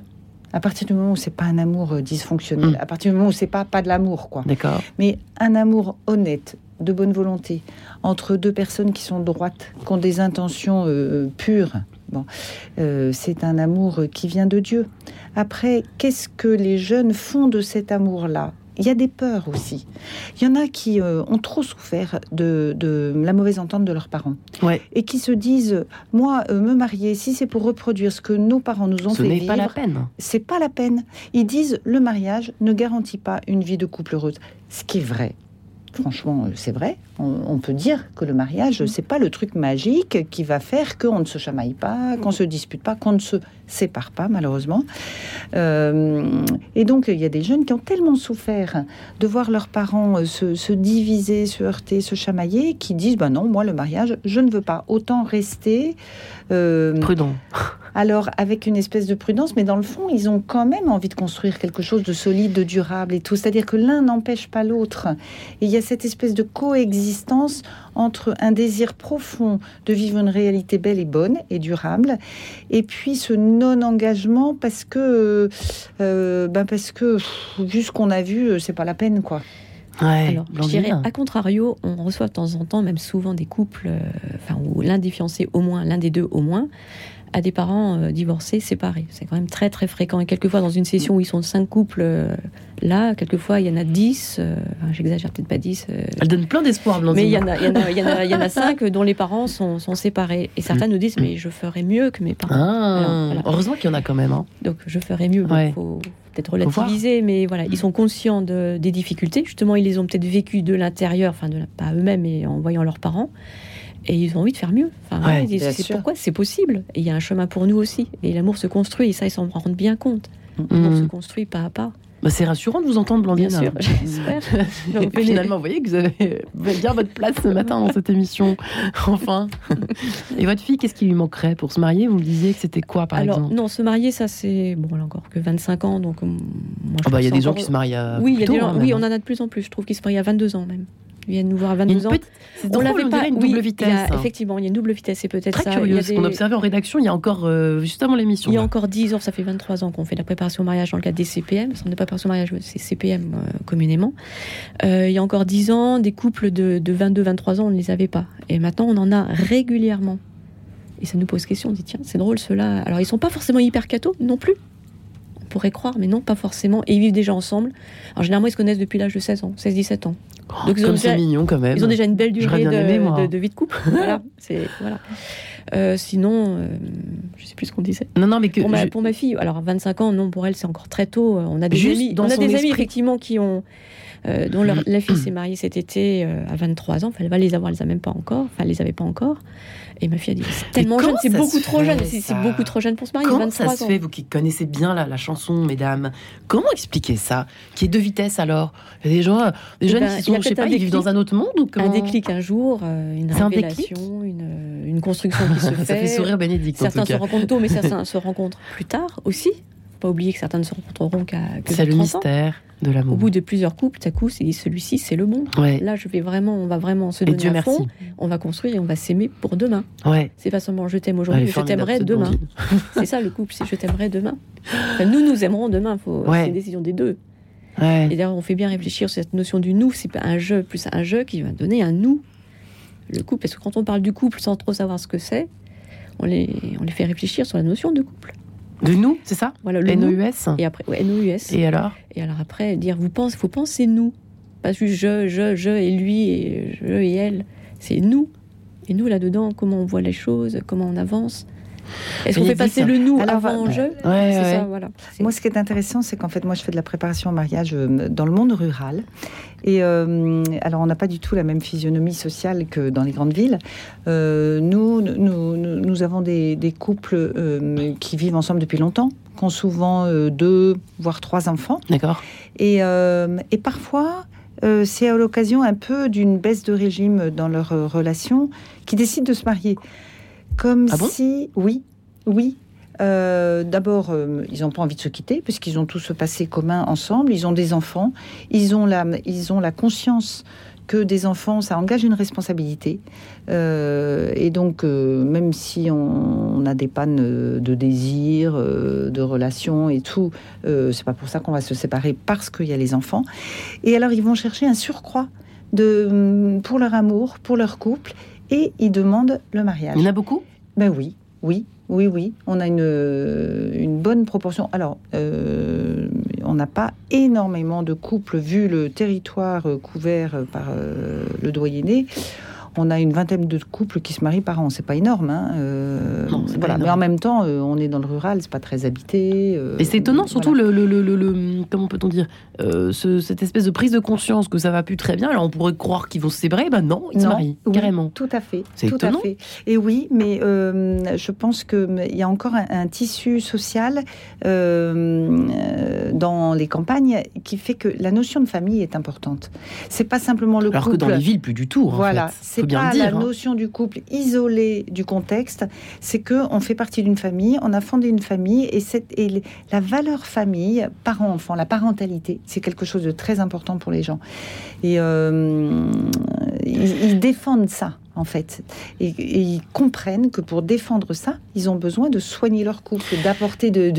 À partir du moment où c'est pas un amour dysfonctionnel, mm. à partir du moment où c'est pas pas de l'amour, quoi. D'accord. Mais un amour honnête, de bonne volonté, entre deux personnes qui sont droites, qui ont des intentions pures, Bon, euh, c'est un amour qui vient de Dieu. Après, qu'est-ce que les jeunes font de cet amour-là? Il y a des peurs aussi. Il y en a qui euh, ont trop souffert de, de, la mauvaise entente de leurs parents. Ouais. Et qui se disent, moi, euh, me marier, si c'est pour reproduire ce que nos parents nous ont Ce fait n'est vivre, pas la peine. c'est pas la peine. Ils disent, le mariage ne garantit pas une vie de couple heureuse. Ce qui est vrai. Franchement, euh, c'est vrai. On, on peut dire que le mariage, c'est pas le truc magique qui va faire qu'on ne se chamaille pas, qu'on se dispute pas, qu'on ne se sépare pas, malheureusement. Euh, et donc, il y a des jeunes qui ont tellement souffert de voir leurs parents euh, se, se diviser, se heurter, se chamailler, qui disent ben non, moi, le mariage, je ne veux pas. Autant rester. euh, Prudent. Alors, avec une espèce de prudence, mais dans le fond, ils ont quand même envie de construire quelque chose de solide, de durable et tout. C'est-à-dire que l'un n'empêche pas l'autre. Et il y a cette espèce de coexistence entre un désir profond de vivre une réalité belle et bonne et durable, et puis ce non-engagement parce que, euh, ben parce que vu ce qu'on a vu, euh, c'est pas la peine, quoi. Ouais, Alors, je dirais, à contrario, on reçoit de temps en temps, même souvent, des couples, euh, enfin, où l'un des fiancés au moins, l'un des deux au moins, a des parents euh, divorcés, séparés. C'est quand même très, très fréquent. Et quelquefois, dans une session où ils sont cinq couples, euh, là, quelquefois, il y en a dix, euh, enfin, j'exagère peut-être pas dix, euh, Elle donne plein d'espoir, mais il y en a, il y en a, il y en a, il y en a [laughs] cinq dont les parents sont, sont séparés. Et certains nous disent, mais je ferais mieux que mes parents. Ah, Alors, voilà. heureusement qu'il y en a quand même. hein. Donc je ferais mieux. Il Ouais. faut peut-être Faut voir. relativiser, mais voilà, ils sont conscients de- des difficultés. Justement, ils les ont peut-être vécues de l'intérieur, enfin de la- pas eux-mêmes, mais en voyant leurs parents. Et ils ont envie de faire mieux. Enfin, Ouais, ils disent, pourquoi? C'est possible. Et il y a un chemin pour nous aussi. Et l'amour se construit. Et ça, ils s'en rendent bien compte. L'amour se construit pas à pas. Bah, c'est rassurant de vous entendre, Blandine. Bien sûr, [laughs] j'espère. Finalement, vous voyez que vous avez, bien votre place ce matin dans cette émission. [laughs] Enfin. Et votre fille, qu'est-ce qui lui manquerait? Pour se marier Vous me disiez que c'était quoi, par Alors, exemple? non, se marier, ça c'est. Bon, a encore que 25 ans, donc. euh, moi, je Ah bah, Il y a des gens qui se marient à Oui, y a des gens- hein, oui, on en a de plus en plus. Je trouve qu'ils se marient à 22 ans même. Viennent nous voir à Il y a 22 une ans. petite, On drôle, l'avait on pas. une oui, double il y a- vitesse. hein. effectivement, il y a une double vitesse, c'est peut-être Très ça. curieux, Il y a qu'on observait en rédaction il y a encore, euh, juste avant l'émission. Il y a là. encore 10 ans, ça fait 23 ans qu'on fait la préparation au mariage dans le cadre des CPM, centre de préparation au mariage, c'est CPM euh, communément. Euh, il y a encore 10 ans, des couples de, de 22-23 ans, on ne les avait pas. Et maintenant, on en a régulièrement. Et ça nous pose question, on dit tiens, c'est drôle ceux-là. Alors, ils sont pas forcément hyper cathos non plus. Pourrait croire, mais non, pas forcément. Et ils vivent déjà ensemble. Alors, généralement, ils se connaissent depuis l'âge de 16 ans, 16-17 ans. Oh, Donc, ils Comme c'est mignon quand même. Ils ont déjà une belle durée de, aimé, moi. de- de vie de couple. [laughs] voilà. C'est, voilà. Euh, sinon, euh, je sais plus ce qu'on disait. Non, non, mais que. Pour ma, je- pour ma fille, alors à 25 ans, non, pour elle, c'est encore très tôt. Euh, On a des Juste amis, on a des amis effectivement qui ont, euh, dont leur, [clears throat] la fille s'est mariée cet été à 23 ans. Enfin, elle va les avoir, elle les a même pas encore. Enfin, elle les avait pas encore. Et ma fille a dit, c'est tellement jeune, c'est beaucoup trop jeune. C'est, beaucoup trop jeune pour se marier. Comment 23 ça se ans. fait, vous qui connaissez bien la, la chanson, mesdames? Comment expliquer ça? Qui est deux vitesses alors? Il y a des gens, des Eh jeunes ben, qui y sont, je sais pas, ils vivent déclic. dans un autre monde ou comment Un déclic un jour, euh, une un déclic? révélation, une, une construction qui se [laughs] fait. Ça fait sourire Bénédicte en Certains se rencontrent tôt, mais certains se rencontrent plus tard aussi. Pas oublier que certains ne se rencontreront qu'à que C'est le 30 ans. mystère de Au l'amour. bout de plusieurs couples, tout à coup, c'est celui-ci, c'est le bon. Ouais. Là, je vais vraiment, on va vraiment se Et donner Dieu à merci. fond. On va construire et on va s'aimer pour demain. Ouais. C'est pas seulement je t'aime aujourd'hui, mais je t'aimerai demain. [laughs] C'est ça le couple, c'est je t'aimerai demain. Enfin, nous, nous aimerons demain. Faut, Ouais. C'est une décision des deux. Ouais. Et d'ailleurs, on fait bien réfléchir sur cette notion du nous. C'est pas un jeu plus un jeu qui va donner un nous. Le couple, parce que quand on parle du couple sans trop savoir ce que c'est, on les, on les fait réfléchir sur la notion de couple. De nous, c'est ça Voilà le nous. Et après, ouais, NOUS. Et alors Et alors après, dire, vous pensez, faut penser nous. Pas juste je, je, je et lui et je et elle. C'est nous. Et nous, là-dedans, comment on voit les choses, comment on avance. Est-ce qu'on fait passer le nous alors, avant euh, je Ouais, C'est ouais. ça, voilà. C'est- Moi, ce qui est intéressant, c'est qu'en fait, moi, je fais de la préparation au mariage euh, dans le monde rural. Et euh, alors, on n'a pas du tout la même physionomie sociale que dans les grandes villes. Euh, nous, nous, avons des, des couples euh, qui vivent ensemble depuis longtemps, qui ont souvent euh, deux, voire trois enfants. D'accord. Et, euh, et parfois, euh, c'est à l'occasion un peu d'une baisse de régime dans leur euh, relation qui décident de se marier. Comme Ah bon si, oui, oui. Euh, D'abord, euh, ils n'ont pas envie de se quitter puisqu'ils ont tout ce passé commun ensemble. Ils ont des enfants. Ils ont la, ils ont la conscience que des enfants, ça engage une responsabilité. Euh, et donc, euh, même si on, on a des pannes de désir, euh, de relations et tout, c'est pas pour ça qu'on va se séparer parce qu'il y a les enfants. Et alors, ils vont chercher un surcroît de, pour leur amour, pour leur couple, et ils demandent le mariage. Il y en a beaucoup? Ben oui, oui, oui, oui. On a une, une bonne proportion. Alors, euh, on n'a pas énormément de couples vu le territoire euh, couvert par euh, le doyenné on a une vingtaine de couples qui se marient par an. C'est pas énorme, hein, euh, voilà. Mais en même temps, euh, on est dans le rural, c'est pas très habité. Euh, et c'est étonnant, surtout le, le, le, comment peut-on dire, cette espèce de prise de conscience que ça va plus très bien. Alors on pourrait croire qu'ils vont se séparer, ben non, ils se marient carrément. Tout à fait. C'est étonnant. À fait. Et oui, mais je pense que il y a encore un, tissu social dans les campagnes qui fait que la notion de famille est importante. C'est pas simplement le Alors couple. que dans les villes, plus du tout. Voilà, c'est pas la hein. notion du couple isolé du contexte, c'est que on fait partie d'une famille, on a fondé une famille et, cette, et la valeur famille, parent-enfant, la parentalité, c'est quelque chose de très important pour les gens. Et euh, ils défendent ça en fait. Et, ils comprennent que pour défendre ça, ils ont besoin de soigner leur couple, d'apporter de,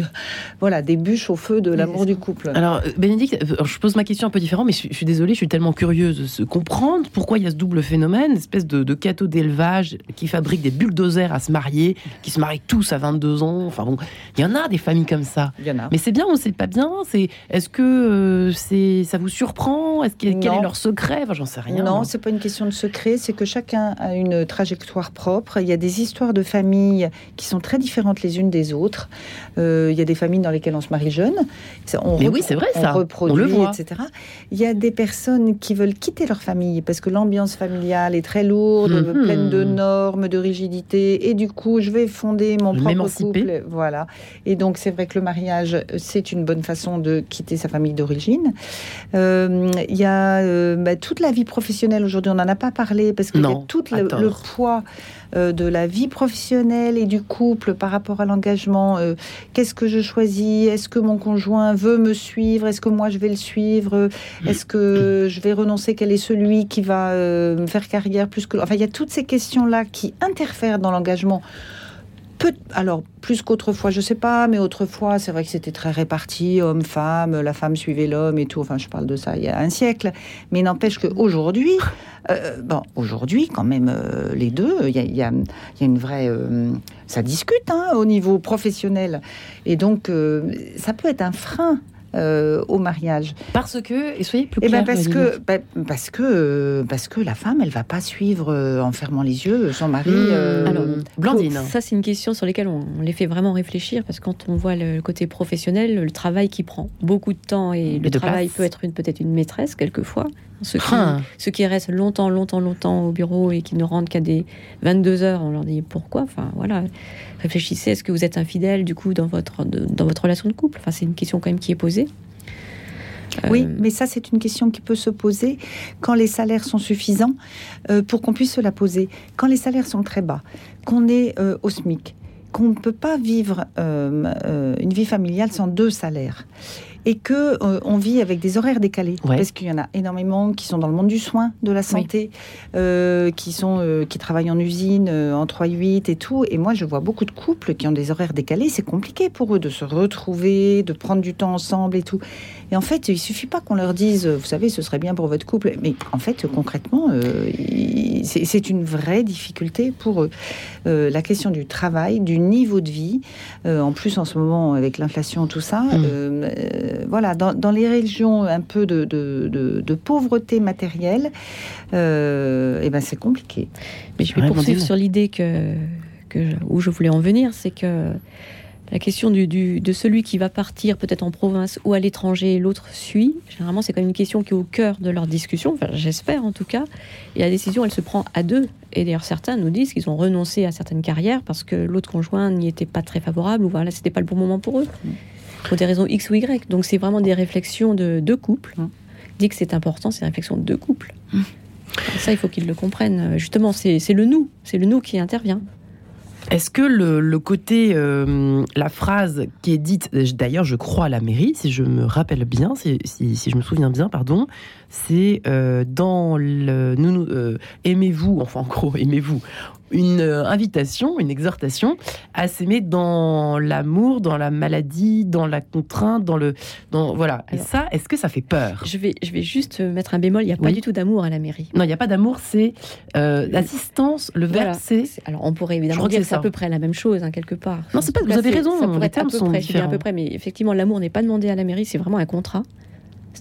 voilà, des bûches au feu de l'amour du couple. Alors, euh, Bénédicte, euh, je pose ma question un peu différente, mais je, suis désolée, je suis tellement curieuse de se comprendre pourquoi il y a ce double phénomène, espèce de, de cateau d'élevage qui fabrique des bulldozers à se marier, qui se marient tous à 22 ans? Enfin bon, il y en a des familles comme ça. Il y en a. Mais c'est bien ou c'est pas bien? C'est Est-ce que euh, c'est ça vous surprend? Est-ce Quel est leur secret? Enfin, J'en sais rien. Non, c'est pas une question de secret, c'est que chacun a une trajectoire propre. Il y a des histoires de familles qui sont très différentes les unes des autres. Euh, il y a des familles dans lesquelles on se marie jeune. On Mais oui, c'est vrai ça. On reproduit, le voit. etc. Il y a des personnes qui veulent quitter leur famille parce que l'ambiance familiale est très lourde, mhm. pleine de normes, de rigidité. Et du coup, je vais fonder mon propre couple. Voilà. Et donc, c'est vrai que le mariage, c'est une bonne façon de quitter sa famille d'origine. Euh, il y a euh, bah, toute la vie professionnelle aujourd'hui. On n'en a pas parlé parce qu'il y a le, le poids euh, de la vie professionnelle et du couple par rapport à l'engagement. Euh, qu'est-ce que je choisis? Est-ce que mon conjoint veut me suivre? Est-ce que moi je vais le suivre? Est-ce que je vais renoncer Quel est celui qui va euh, me faire carrière plus que... Enfin, il y a toutes ces questions-là qui interfèrent dans l'engagement alors plus qu'autrefois, je sais pas, mais autrefois, c'est vrai que c'était très réparti, homme-femme, la femme suivait l'homme et tout. Enfin, je parle de ça il y a un siècle. Mais n'empêche qu'aujourd'hui, euh, bon, aujourd'hui, quand même, euh, les deux, il y a, une vraie. Euh, ça discute hein, au niveau professionnel. Et donc, ça peut être un frein euh, au mariage. Parce que, et soyez plus eh ben, clair. parce, que, ben, parce, que, parce que la femme, elle va pas suivre euh, en fermant les yeux son mari. Euh, Alors, Blandine. Ça, c'est une question sur laquelle on, les fait vraiment réfléchir parce que quand on voit le côté professionnel, le travail qui prend beaucoup de temps et le travail peut être peut-être une maîtresse quelquefois. Ceux qui, hein. ceux qui, restent longtemps, longtemps, longtemps au bureau et qui ne rentrent qu'à des 22 heures, on leur dit pourquoi? Enfin, voilà réfléchissez, est-ce que vous êtes infidèle du coup dans votre, dans votre relation de couple? Enfin, c'est une question quand même qui est posée. Oui, euh, mais ça, c'est une question qui peut se poser quand les salaires sont suffisants euh, pour qu'on puisse se la poser. Quand les salaires sont très bas, qu'on est euh, au SMIC, qu'on ne peut pas vivre une vie familiale sans deux salaires et que euh, on vit avec des horaires décalés parce qu'il y en a énormément qui sont dans le monde du soin, de la santé, euh, qui sont euh, qui travaillent en usine en 3-8 et tout. Et moi, je vois beaucoup de couples qui ont des horaires décalés. C'est compliqué pour eux de se retrouver, de prendre du temps ensemble et tout. Et en fait, il suffit pas qu'on leur dise, vous savez, ce serait bien pour votre couple. Mais en fait, concrètement, c'est une vraie difficulté pour eux. la question du travail, du niveau de vie, en plus en ce moment avec l'inflation, tout ça. Mmh. Euh, voilà, dans, les régions un peu de, pauvreté matérielle, euh, eh ben c'est compliqué. Mais je vais poursuivre sur l'idée que, où je voulais en venir, c'est que la question du, de celui qui va partir peut-être en province ou à l'étranger, l'autre suit. Généralement, c'est quand même une question qui est au cœur de leur discussion, enfin, j'espère en tout cas. Et la décision, elle se prend à deux. Et d'ailleurs, certains nous disent qu'ils ont renoncé à certaines carrières parce que l'autre conjoint n'y était pas très favorable ou voilà, c'était pas le bon moment pour eux pour des raisons X ou Y. Donc c'est vraiment des réflexions de deux couples. Dit que c'est important, c'est des réflexions de deux couples. Mmh. Ça, il faut qu'ils le comprennent. Justement, c'est le nous, c'est le nous qui intervient. Est-ce que le, côté, euh, la phrase qui est dite, d'ailleurs je crois à la mairie, si je me rappelle bien, si, si, je me souviens bien, pardon, c'est euh, dans le nous, euh, aimez-vous, enfin en gros aimez-vous, une euh, invitation, une exhortation à s'aimer dans l'amour, dans la maladie, dans la contrainte, dans le, dans voilà. Et ça, est-ce que ça fait peur? Je vais, je vais juste mettre un bémol. Il n'y a pas du tout d'amour à la mairie. Non, il n'y a pas d'amour, c'est euh, l'assistance. Le verbe, Voilà. c'est Alors, on pourrait évidemment dire que c'est à peu près la même chose, hein, quelque part. Non, c'est pas- vous cas, avez raison, les termes peu sont près, à peu près, mais effectivement, l'amour n'est pas demandé à la mairie, c'est vraiment un contrat.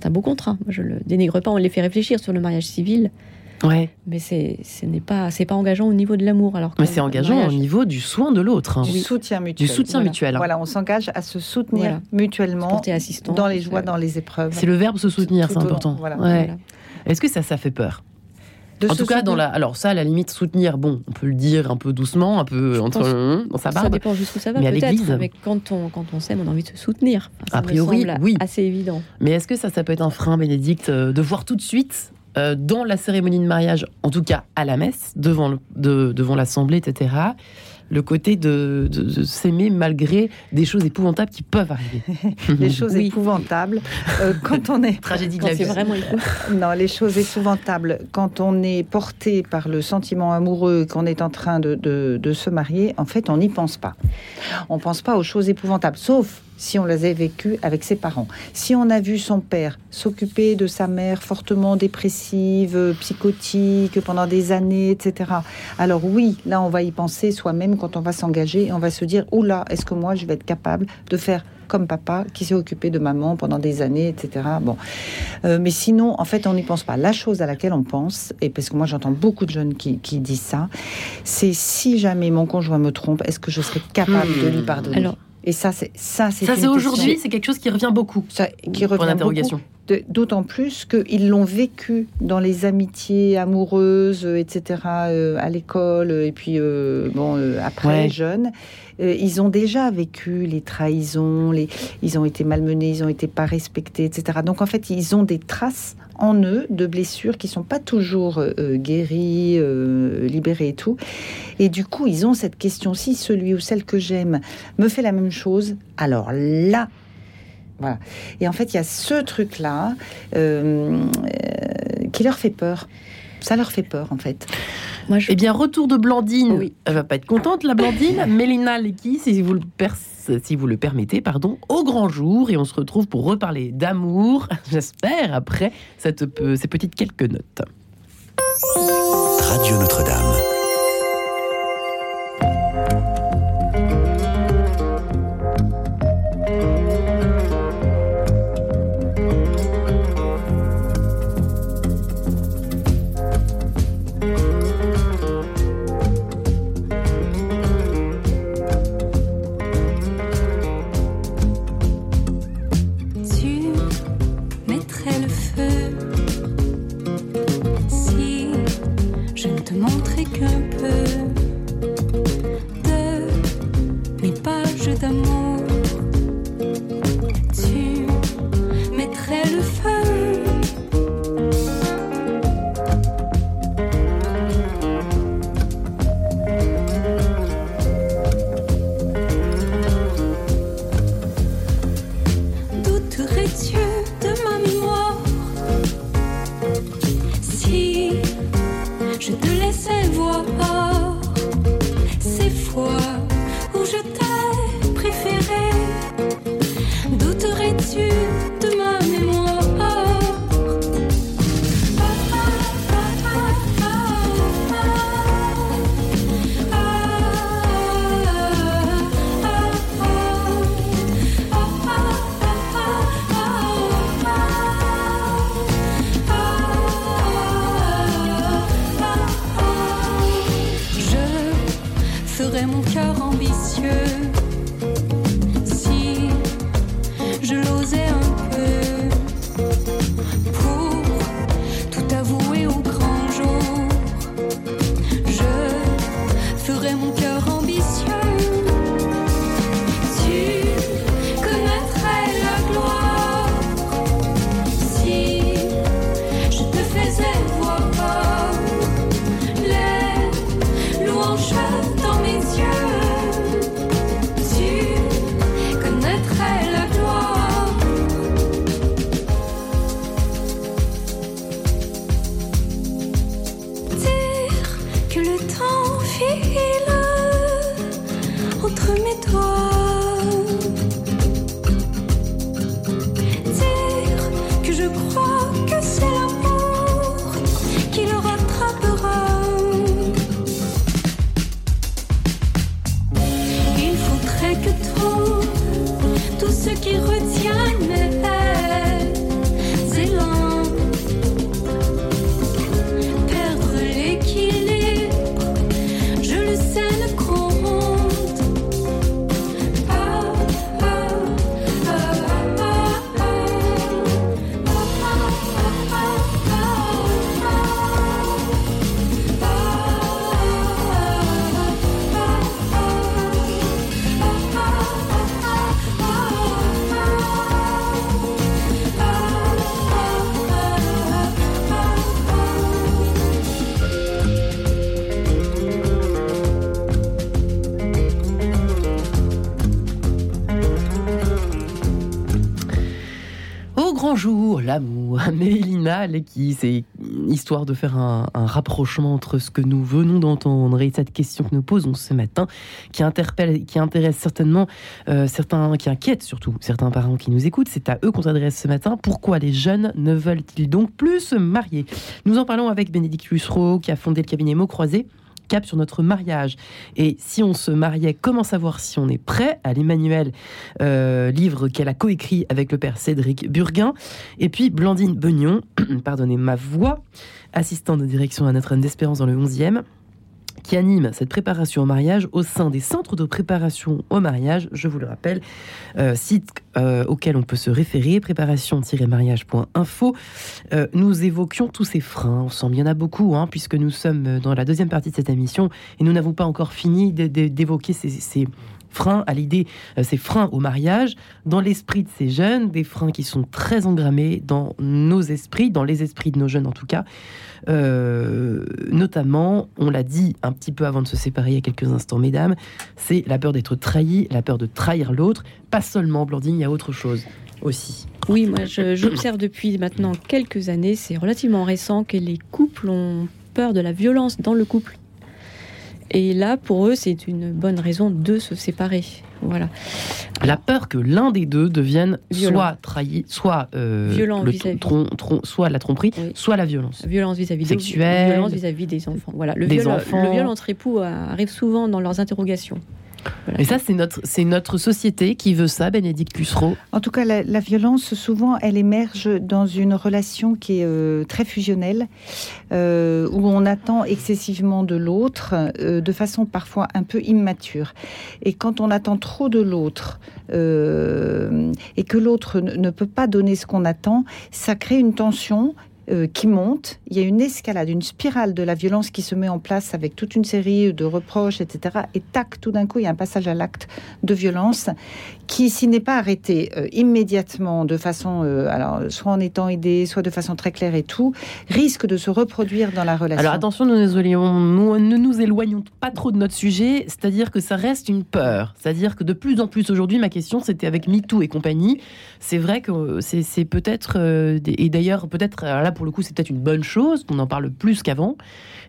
C'est un beau contrat. Moi, je le dénigre pas. On les fait réfléchir sur le mariage civil, ouais, mais c'est, ce n'est pas, c'est pas engageant au niveau de l'amour. Alors que mais c'est engageant mariage- au niveau du soin de l'autre. hein. Du soutien mutuel. Du soutien Voilà. mutuel. hein. Voilà, on s'engage à se soutenir Voilà. mutuellement Porter assistance, dans les joies, euh, dans les épreuves. C'est le verbe se soutenir, Tout c'est important. voilà. Ouais. Voilà. Est-ce que ça, ça fait peur? De En tout cas, dans soutenir. la. Alors, ça, à la limite, soutenir, bon, on peut le dire un peu doucement, un peu Je entre, dans sa Ça barbe. dépend jusqu'où ça va, peut-être. l'église Mais quand on, quand on s'aime, on a envie de se soutenir. Enfin, ça A me priori, semble oui. Assez évident. Mais est-ce que ça, ça peut être un frein, Bénédicte, euh, de voir tout de suite, euh, dans la cérémonie de mariage, en tout cas à la messe, devant, le- de- devant l'assemblée, etc., le côté de, de- de s'aimer malgré des choses épouvantables qui peuvent arriver [laughs] les choses Oui. épouvantables euh, quand on est [laughs] Tragédie de la vie. vraiment [laughs] non les choses épouvantables quand on est porté par le sentiment amoureux qu'on est en train de, de- de se marier en fait on n'y pense pas on pense pas aux choses épouvantables sauf si on les a vécues avec ses parents si on a vu son père s'occuper de sa mère fortement dépressive euh, psychotique pendant des années etc alors oui là on va y penser soi-même quand on va s'engager et on va se dire oula est-ce que moi je vais être capable de faire comme papa qui s'est occupé de maman pendant des années, etc. Bon, Euh, mais sinon, en fait, on n'y pense pas. La chose à laquelle on pense, et parce que moi j'entends beaucoup de jeunes qui, qui disent ça, c'est si jamais mon conjoint me trompe, est-ce que je serai capable de lui Hmm. pardonner? Alors, Et ça, c'est ça, c'est Ça, c'est aujourd'hui, c'est quelque chose qui revient beaucoup. ça- qui revient beaucoup. D'autant plus qu'ils l'ont vécu dans les amitiés amoureuses, euh, etc., euh, à l'école, et puis euh, bon, euh, après, Ouais. jeunes. Ils ont déjà vécu les trahisons, les, ils ont été malmenés, ils ont été pas respectés, etc. Donc en fait, ils ont des traces en eux de blessures qui sont pas toujours guéries, libérées et tout. Et du coup, ils ont cette question si celui ou celle que j'aime me fait la même chose, alors là, voilà. Et en fait, il y a ce truc-là euh, euh, qui leur fait peur. Ça leur fait peur, en fait. moi, je Eh bien, retour de Blandine. Oui. Elle va pas être contente, la Blandine. [laughs] Mélina Lecky, si vous le si vous le permettez, pardon, au grand jour. Et on se retrouve pour reparler d'amour, [laughs] j'espère, après cette, ces petites quelques notes. Radio Notre-Dame. Lecky, c'est histoire de faire un, un rapprochement entre ce que nous venons d'entendre et cette question que nous posons ce matin, qui interpelle, qui intéresse certainement euh, certains, qui inquiète surtout certains parents qui nous écoutent. C'est à eux qu'on s'adresse ce matin. Pourquoi les jeunes ne veulent-ils donc plus se marier? Nous en parlons avec Bénédicte Lussereau, qui a fondé le cabinet Mots Croisés cap sur notre mariage. Et si on se mariait, comment savoir si on est prêt à l'Emmanuel, euh, livre qu'elle a coécrit avec le père Cédric Burguin. Et puis Blandine Beugnon, [clears throat] pardonnez ma voix, assistante de direction à Notre-Dame d'Espérance dans le 11e qui anime cette préparation au mariage au sein des centres de préparation au mariage, je vous le rappelle, euh, site euh, auquel on peut se référer, préparation-mariage.info. Euh, nous évoquions tous ces freins, on sent bien a beaucoup, hein, puisque nous sommes dans la deuxième partie de cette émission et nous n'avons pas encore fini d'é- d'é- d'évoquer ces, ces freins à l'idée, euh, ces freins au mariage, dans l'esprit de ces jeunes, des freins qui sont très engrammés dans nos esprits, dans les esprits de nos jeunes en tout cas. Euh, notamment, on l'a dit un petit peu avant de se séparer il y a quelques instants, mesdames, c'est la peur d'être trahi, la peur de trahir l'autre. Pas seulement, Blandine, il y a autre chose aussi. Oui, moi j'observe depuis maintenant quelques années, c'est relativement récent, que les couples ont peur de la violence dans le couple. Et là, pour eux, c'est une bonne raison de se séparer. Voilà. La peur que l'un des deux devienne Violent. soit trahi, soit euh, Violent le vis-à-vis. tron- tron- soit la tromperie, Oui. soit la violence. Violence vis-à-vis Sexuelle. violence vis-à-vis des enfants. Voilà, le Des viol, enfants. le viol entre époux arrive souvent dans leurs interrogations. Voilà. Et ça, c'est notre, c'est notre société qui veut ça, Bénédicte Lussereau. En tout cas, la, la violence, souvent, elle émerge dans une relation qui est euh, très fusionnelle, euh, où on attend excessivement de l'autre, euh, de façon parfois un peu immature. Et quand on attend trop de l'autre, euh, et que l'autre ne, ne peut pas donner ce qu'on attend, ça crée une tension. Euh, qui monte, il y a une escalade, une spirale de la violence qui se met en place avec toute une série de reproches, etc. Et tac, tout d'un coup, il y a un passage à l'acte de violence qui, s'il n'est pas arrêté euh, immédiatement, de façon, euh, alors soit en étant aidé, soit de façon très claire et tout, risque de se reproduire dans la relation. Alors attention, nous nous ne nous éloignons pas trop de notre sujet, c'est-à-dire que ça reste une peur. C'est-à-dire que de plus en plus aujourd'hui, ma question c'était avec MeToo et compagnie, c'est vrai que c'est c'est peut-être, euh, et d'ailleurs peut-être, là pour le coup c'est peut-être une bonne chose qu'on en parle plus qu'avant,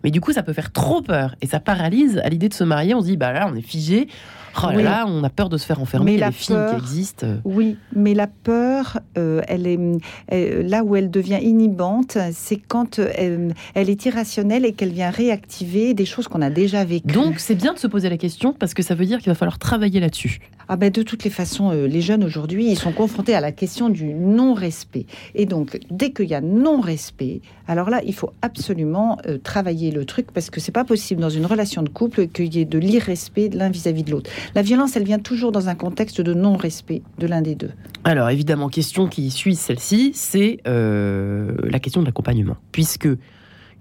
mais du coup ça peut faire trop peur. Et ça paralyse à l'idée de se marier, on se dit bah là on est figé, oh là Oui. là on a peur de se faire enfermer, Mais la films peur- qui existent. Oui, mais la peur, euh, elle est là où elle devient inhibante, c'est quand euh, elle, elle est irrationnelle et qu'elle vient réactiver des choses qu'on a déjà vécues. Donc c'est bien de se poser la question parce que ça veut dire qu'il va falloir travailler là-dessus. Ah ben de toutes les façons, euh, les jeunes aujourd'hui, ils sont confrontés à la question du non-respect. Et donc, dès qu'il y a non-respect, alors là, il faut absolument euh, travailler le truc parce que c'est pas possible dans une relation de couple qu'il y ait de l'irrespect l'un vis-à-vis de l'autre. La violence, elle vient toujours dans un contexte de non-respect de l'un des deux. Alors évidemment, question qui suit celle-ci, c'est euh, la question de l'accompagnement. Puisque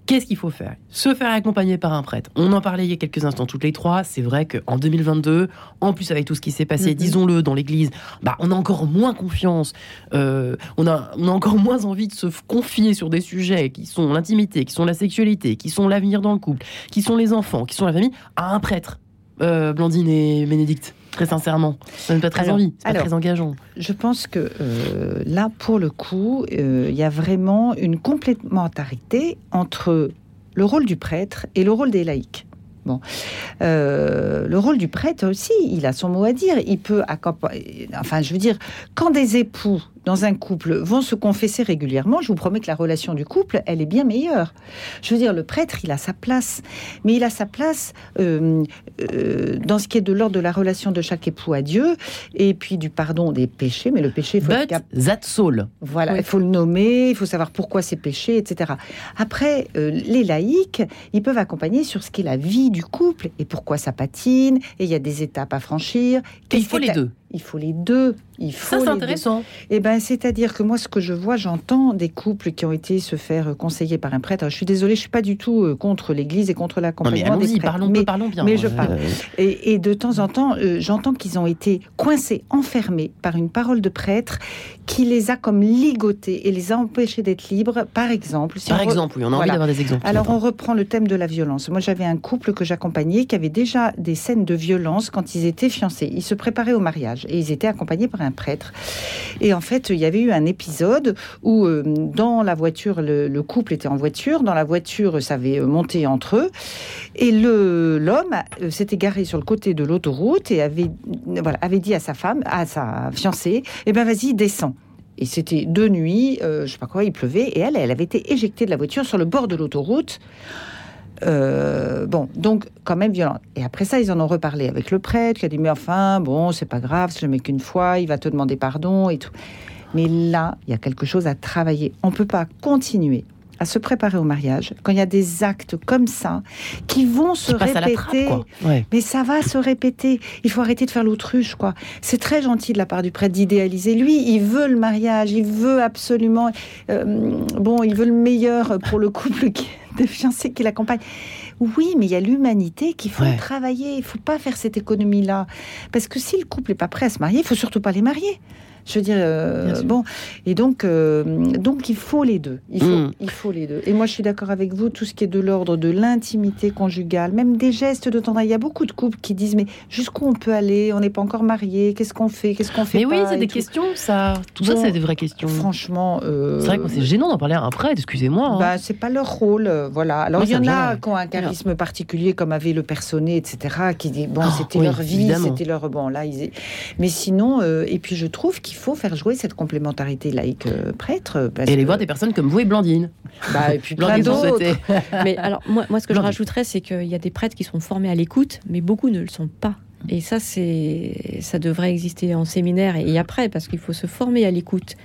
qu'est-ce qu'il faut faire? Se faire accompagner par un prêtre. On en parlait il y a quelques instants toutes les trois. C'est vrai qu'en 2022, en plus avec tout ce qui s'est passé, disons-le, dans l'Église, bah, on a encore moins confiance. euh, on, a, on a encore moins envie de se confier sur des sujets qui sont l'intimité, qui sont la sexualité, qui sont l'avenir dans le couple, qui sont les enfants, qui sont la famille, à un prêtre. Euh, Blandine et Bénédicte, très sincèrement, ça donne pas très Alors- envie, c'est pas alors, très engageant. Je pense que euh, là, pour le coup, euh, il y a vraiment une complémentarité entre le rôle du prêtre et le rôle des laïcs. Bon, Euh, le rôle du prêtre aussi, il a son mot à dire. Il peut. Enfin, je veux dire, quand des époux dans un couple vont se confesser régulièrement, je vous promets que la relation du couple, elle est bien meilleure. Je veux dire, le prêtre, il a sa place, mais il a sa place euh, euh, dans ce qui est de l'ordre de la relation de chaque époux à Dieu, et puis du pardon des péchés. Mais le péché, faut être But cap- voilà, il faut le nommer, il faut savoir pourquoi c'est péché, etc. Après, euh, les laïcs, ils peuvent accompagner sur ce qu'est la vie du couple et pourquoi ça patine, et il y a des étapes à franchir. Il faut les deux. Il faut les deux. Il faut Ça, c'est intéressant. Eh ben, c'est-à-dire que moi, ce que je vois, j'entends des couples qui ont été se faire conseiller par un prêtre. Alors, je suis désolée, je suis pas du tout euh, contre l'Église et contre l'accompagnement des prêtres. parlons, Mais- peu, parlons bien. mais je parle. et, et de temps en temps, euh, j'entends qu'ils ont été coincés, enfermés par une parole de prêtre qui les a comme ligotés et les a empêchés d'être libres. Par exemple, si Par on re- exemple, oui, on a envie d'avoir des exemples. alors on reprend le thème de la violence. Moi j'avais un couple que j'accompagnais qui avait déjà des scènes de violence quand ils étaient fiancés. Ils se préparaient au mariage et ils étaient accompagnés par un prêtre. Et en fait il y avait eu un épisode où euh, dans la voiture, le, le couple était en voiture, dans la voiture ça avait euh, monté entre eux et l'homme euh, s'était garé sur le côté de l'autoroute et avait voilà avait dit à sa femme, à sa fiancée, eh ben vas-y descends. Et c'était de nuit, euh, je sais pas quoi, il pleuvait, et elle, elle avait été éjectée de la voiture sur le bord de l'autoroute. Euh, bon, donc quand même violent. Et après ça, ils en ont reparlé avec le prêtre, qui a dit mais enfin, bon, c'est pas grave, c'est jamais qu'une fois, il va te demander pardon et tout. Mais là, il y a quelque chose à travailler. On peut pas continuer à se préparer au mariage quand il y a des actes comme ça qui vont se trappe, répéter. Ouais. Mais ça va se répéter. Il faut arrêter de faire l'autruche, quoi. C'est très gentil de la part du prêtre d'idéaliser. Lui, il veut le mariage, il veut absolument. euh, bon, il veut le meilleur pour le couple qui, [laughs] de fiancés qui l'accompagne. Oui, mais il y a l'humanité qu'il faut Ouais. travailler. Il faut pas faire cette économie-là. Parce que si le couple est pas prêt à se marier, il faut surtout pas les marier. Je veux dire, euh, bon, et donc, euh, donc il faut les deux. Il faut, Mm. il faut les deux. Et moi, je suis d'accord avec vous. Tout ce qui est de l'ordre de l'intimité conjugale, même des gestes de tendresse. Il y a beaucoup de couples qui disent mais jusqu'où on peut aller? On n'est pas encore marié. Qu'est-ce qu'on fait? Qu'est-ce qu'on fait Mais oui, c'est des tout. questions, ça. Tout ça, c'est des vraies questions. Franchement, euh, C'est vrai que c'est gênant d'en parler à un prêtre, excusez-moi. hein. bah, c'est pas leur rôle, voilà. Alors Moi, il y en a qui ont un charisme particulier, comme avait le personné, etc., qui dit bon, Oh, c'était oui, leur vie, c'était leur bon là. Ils... Mais sinon, euh, et puis je trouve qu'il faut faire jouer cette complémentarité laïque euh, prêtre. parce Et aller que- voir des personnes comme vous et Blandine. bah, et puis [laughs] plein Blandine, vous d'autres. [laughs] Mais alors, moi, moi ce que je rajouterais, c'est qu'il y a des prêtres qui sont formés à l'écoute, mais beaucoup ne le sont pas. Et ça, c'est, ça devrait exister en séminaire et après, parce qu'il faut se former à l'écoute.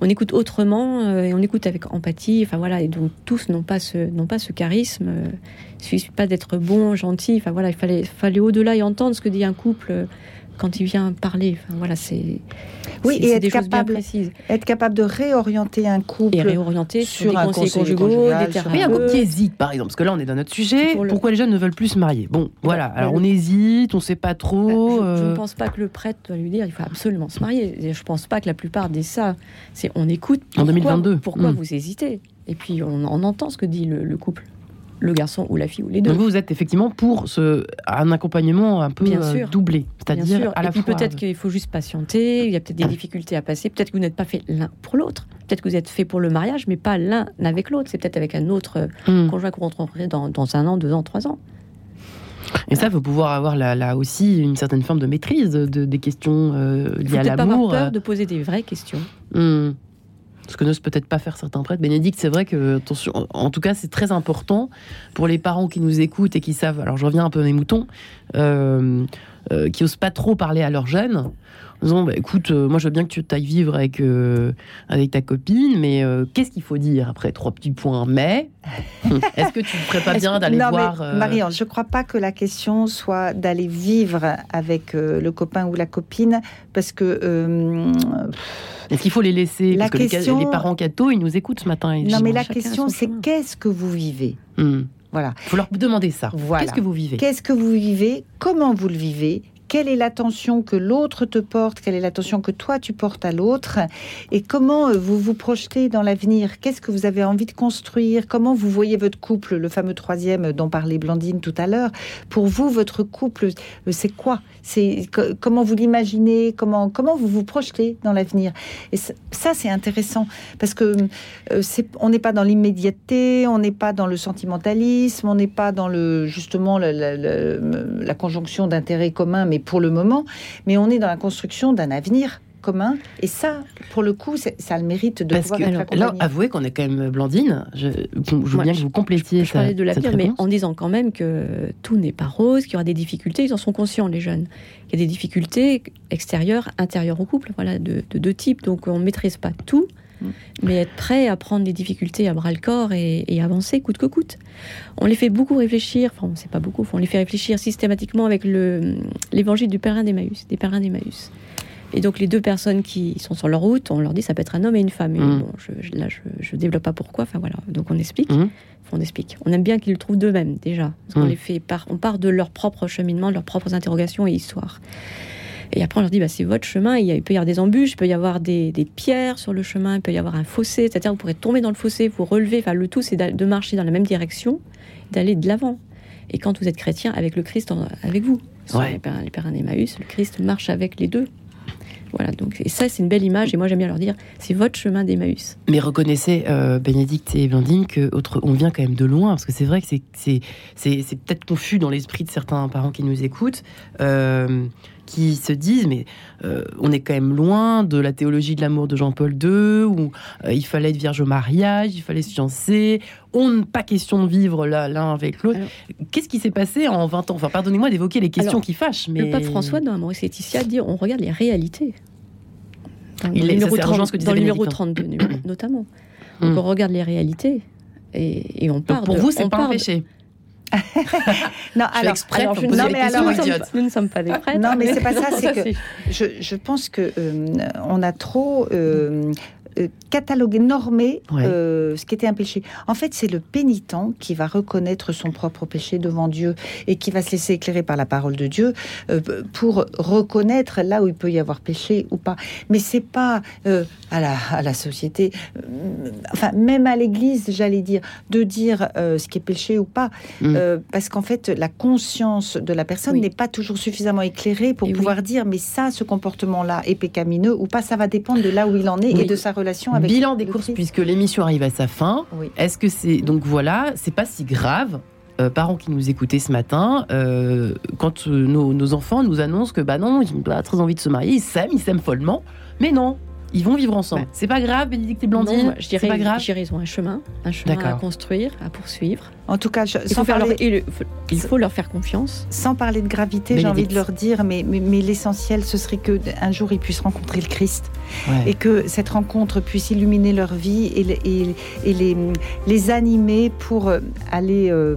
On écoute autrement euh, et on écoute avec empathie. Enfin voilà, et donc tous n'ont pas ce, n'ont pas ce charisme. euh, Il suffit pas d'être bon, gentil. Enfin voilà, il fallait, fallait au-delà et entendre ce que dit un couple euh, quand il vient parler. Enfin voilà, c'est, Oui, et être des capable-. Être capable de réorienter un couple. Et réorienter sur, sur des un conjugaux, conjugal, des sur- un couple qui hésite, par exemple, parce que là, on est dans notre sujet. Pour le- Pourquoi les jeunes ne veulent plus se marier? Bon, voilà. bah, Alors, le- on hésite, on sait pas trop. Bah, je, je euh, ne pense pas que le prêtre doit lui dire il faut absolument se marier. Je pense pas que la plupart disent ça. C'est on écoute. En pourquoi- 2022. Pourquoi Mm. vous hésitez Et puis on, on entend ce que dit le, le couple, le garçon ou la fille ou les deux. Donc vous, êtes effectivement pour ce, un accompagnement un peu Bien euh, sûr. doublé, Bien c'est-à-dire sûr. à la Et puis peut-être qu'il faut juste patienter. Il y a peut-être des difficultés à passer. Peut-être que vous n'êtes pas fait l'un pour l'autre. Peut-être que vous êtes fait pour le mariage, mais pas l'un avec l'autre. C'est peut-être avec un autre euh, Hmm. conjoint que vous rencontrerez dans, dans un an, deux ans, trois ans. Et ça, il faut pouvoir avoir là, là aussi une certaine forme de maîtrise de, des questions euh, faut liées à peut-être pas avoir l'amour. peur de poser des vraies questions. Hmm. Ce que n'osent peut-être pas faire certains prêtres. Bénédicte, c'est vrai que, attention, en tout cas, c'est très important pour les parents qui nous écoutent et qui savent, alors je reviens un peu à mes moutons, euh, euh, qui osent pas trop parler à leurs jeunes, en disant, bah, écoute, euh, moi je veux bien que tu ailles vivre avec, euh, avec ta copine, mais qu'est-ce qu'il faut dire après trois petits points Mais, [laughs] est-ce que tu ne ferais pas bien d'aller voir... Marianne, je ne crois pas que la question soit d'aller vivre avec le copain ou la copine, parce que. Est-ce qu'il faut les laisser? La Parce que les question- parents cathos, ils nous écoutent ce matin. non, mais la question, c'est qu'est-ce que vous vivez? Hmm. Voilà. faut leur demander ça. Voilà. Qu'est-ce que vous vivez? Qu'est-ce que vous vivez? Comment vous le vivez? Quelle est l'attention que l'autre te porte, quelle est l'attention que toi tu portes à l'autre, et comment euh, vous vous projetez dans l'avenir? Qu'est-ce que vous avez envie de construire? Comment vous voyez votre couple, le fameux troisième dont parlait Blandine tout à l'heure? Pour vous, votre couple, euh, c'est quoi? C'est co- comment vous l'imaginez? Comment comment vous vous projetez dans l'avenir? Et ça, c'est intéressant parce que euh, c'est, on n'est pas dans l'immédiateté, on n'est pas dans le sentimentalisme, on n'est pas dans le justement la- la conjonction d'intérêts communs, mais pour le moment, mais on est dans la construction d'un avenir commun. Et ça, pour le coup, ça a le mérite de Parce pouvoir que, être là, accompagné. avouez qu'on est quand même Blandine. Je, je veux bien que vous complétiez Je parlais sa- de l'avenir, mais en disant quand même que tout n'est pas rose, qu'il y aura des difficultés. Ils en sont conscients, les jeunes. Il y a des difficultés extérieures, intérieures au couple, voilà, de, de deux types. Donc on ne maîtrise pas tout, Mais être prêt à prendre les difficultés à bras le corps et, et avancer coûte que coûte. On les fait beaucoup réfléchir, enfin, c'est pas beaucoup, on les fait réfléchir systématiquement avec le- l'évangile du pèlerin d'Emmaüs, des pèlerins d'Emmaüs. Et donc les deux personnes qui sont sur leur route, on leur dit ça peut être un homme et une femme. Et Mm. bon, je, je- là, je, ne développe pas pourquoi. Enfin voilà, donc on explique. Mhm. On explique. On aime bien qu'ils le trouvent d'eux-mêmes déjà. Parce qu'on Mm. les fait par, on part de leur propre cheminement, de leurs propres interrogations et histoires. Et après, on leur dit, bah, c'est votre chemin. Il, y a- il peut y avoir des embûches, il peut y avoir des, des pierres sur le chemin, il peut y avoir un fossé. C'est-à-dire, vous pourrez tomber dans le fossé, vous relever. Enfin, le tout, c'est de marcher dans la même direction, d'aller de l'avant. Et quand vous êtes chrétien, avec le Christ en- avec vous. Ouais. les, pères- les pères d'Emmaüs, le Christ marche avec les deux. Voilà, donc, et ça, c'est une belle image. Et moi, j'aime bien leur dire, c'est votre chemin d'Emmaüs. Mais reconnaissez, euh, Bénédicte et Blandine, que autre, on vient quand même de loin, parce que c'est vrai que c'est peut-être confus dans l'esprit de certains parents qui nous écoutent, euh, qui se disent, mais euh, on est quand même loin de la théologie de l'amour de Jean-Paul II, où euh, il fallait être vierge au mariage, il fallait se fiancer, on n'a pas question de vivre l'un avec l'autre. Qu'est-ce qui s'est passé en 20 ans? Enfin, pardonnez-moi d'évoquer les questions Alors, qui fâchent, mais... Le pape François, dans Maurice Laetitia, dit on regarde les réalités. Dans Il le numéro ça rejoint 30 ce que dans le numéro Bénédicte, 32, numéro- [clears throat] notamment. Donc Mm. on regarde les réalités et, et on part Donc pour de- vous, c'est pas un péché. [laughs] Non, fais alors, exprès Alors, je- non, mais alors, nous, ne sommes nous ne sommes pas des prêtres. Non, mais c'est pas ça, [laughs] c'est que- je, je pense que euh, on a trop euh, euh, catalogué, normé Ouais. euh, ce qui était un péché. En fait, c'est le pénitent qui va reconnaître son propre péché devant Dieu et qui va se laisser éclairer par la parole de Dieu euh, pour reconnaître là où il peut y avoir péché ou pas. Mais c'est pas à, la, à la société, enfin même à l'Église, j'allais dire, de dire ce qui est péché ou pas, Mm. Parce qu'en fait, la conscience de la personne Oui. n'est pas toujours suffisamment éclairée pour Et oui. pouvoir dire, mais ça, ce comportement-là est pécamineux ou pas. Ça va dépendre de là où il en est Oui. et de sa relation avec Bilan des courses, Christ. puisque l'émission arrive à sa fin. Oui. Est-ce que c'est donc voilà, c'est pas si grave. euh, parents qui nous écoutaient ce matin, euh, quand euh, nos, nos enfants nous annoncent que bah non, ils ont pas très envie de se marier, ils s'aiment, ils s'aiment follement, mais non, ils vont vivre ensemble. C'est pas grave, Bénédicte et Blandine, Non, je dirais, pas grave. ils ont un chemin, un chemin à construire, à poursuivre. En tout cas, je- Il faut, sans, leur, parler, et le- faut- il faut leur faire confiance. sans parler de gravité, j'ai envie de leur dire, mais, mais, mais l'essentiel, ce serait que un jour ils puissent rencontrer le Christ Ouais. et que cette rencontre puisse illuminer leur vie et, les- et, et les, les animer pour euh, aller euh,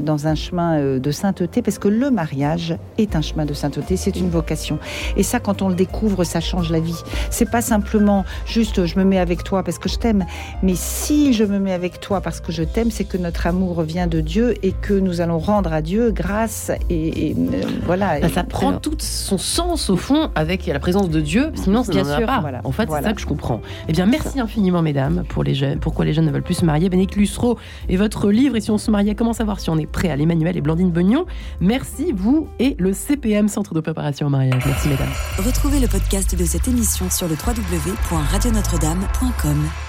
dans un chemin euh, de sainteté, parce que le mariage est un chemin de sainteté, c'est une vocation. Et ça, quand on le découvre, ça change la vie. C'est pas simplement juste je me mets avec toi parce que je t'aime, mais si je me mets avec toi parce que je t'aime, c'est que notre amour vient de Dieu et que nous allons rendre à Dieu grâce et, et, euh, voilà. Bah, ça Et- prend alors- tout son sens au fond avec la présence de Dieu, sinon ça Bien sûr, pas. voilà. En fait, c'est ça que je comprends. Eh bien, merci infiniment, mesdames, pour les jeunes. Pourquoi les jeunes ne veulent plus se marier Bénédicte Lussereau et votre livre Et si on se mariait, comment savoir si on est prêt à l'Emmanuel et Blandine Bognon. Merci, vous et le CPM, Centre de préparation au mariage. Merci, mesdames. Retrouvez le podcast de cette émission sur le www.radionotre-dame.com.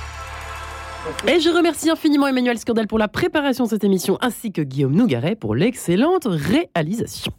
Et je remercie infiniment Emmanuel Scandal pour la préparation de cette émission, ainsi que Guillaume Nougaret pour l'excellente réalisation.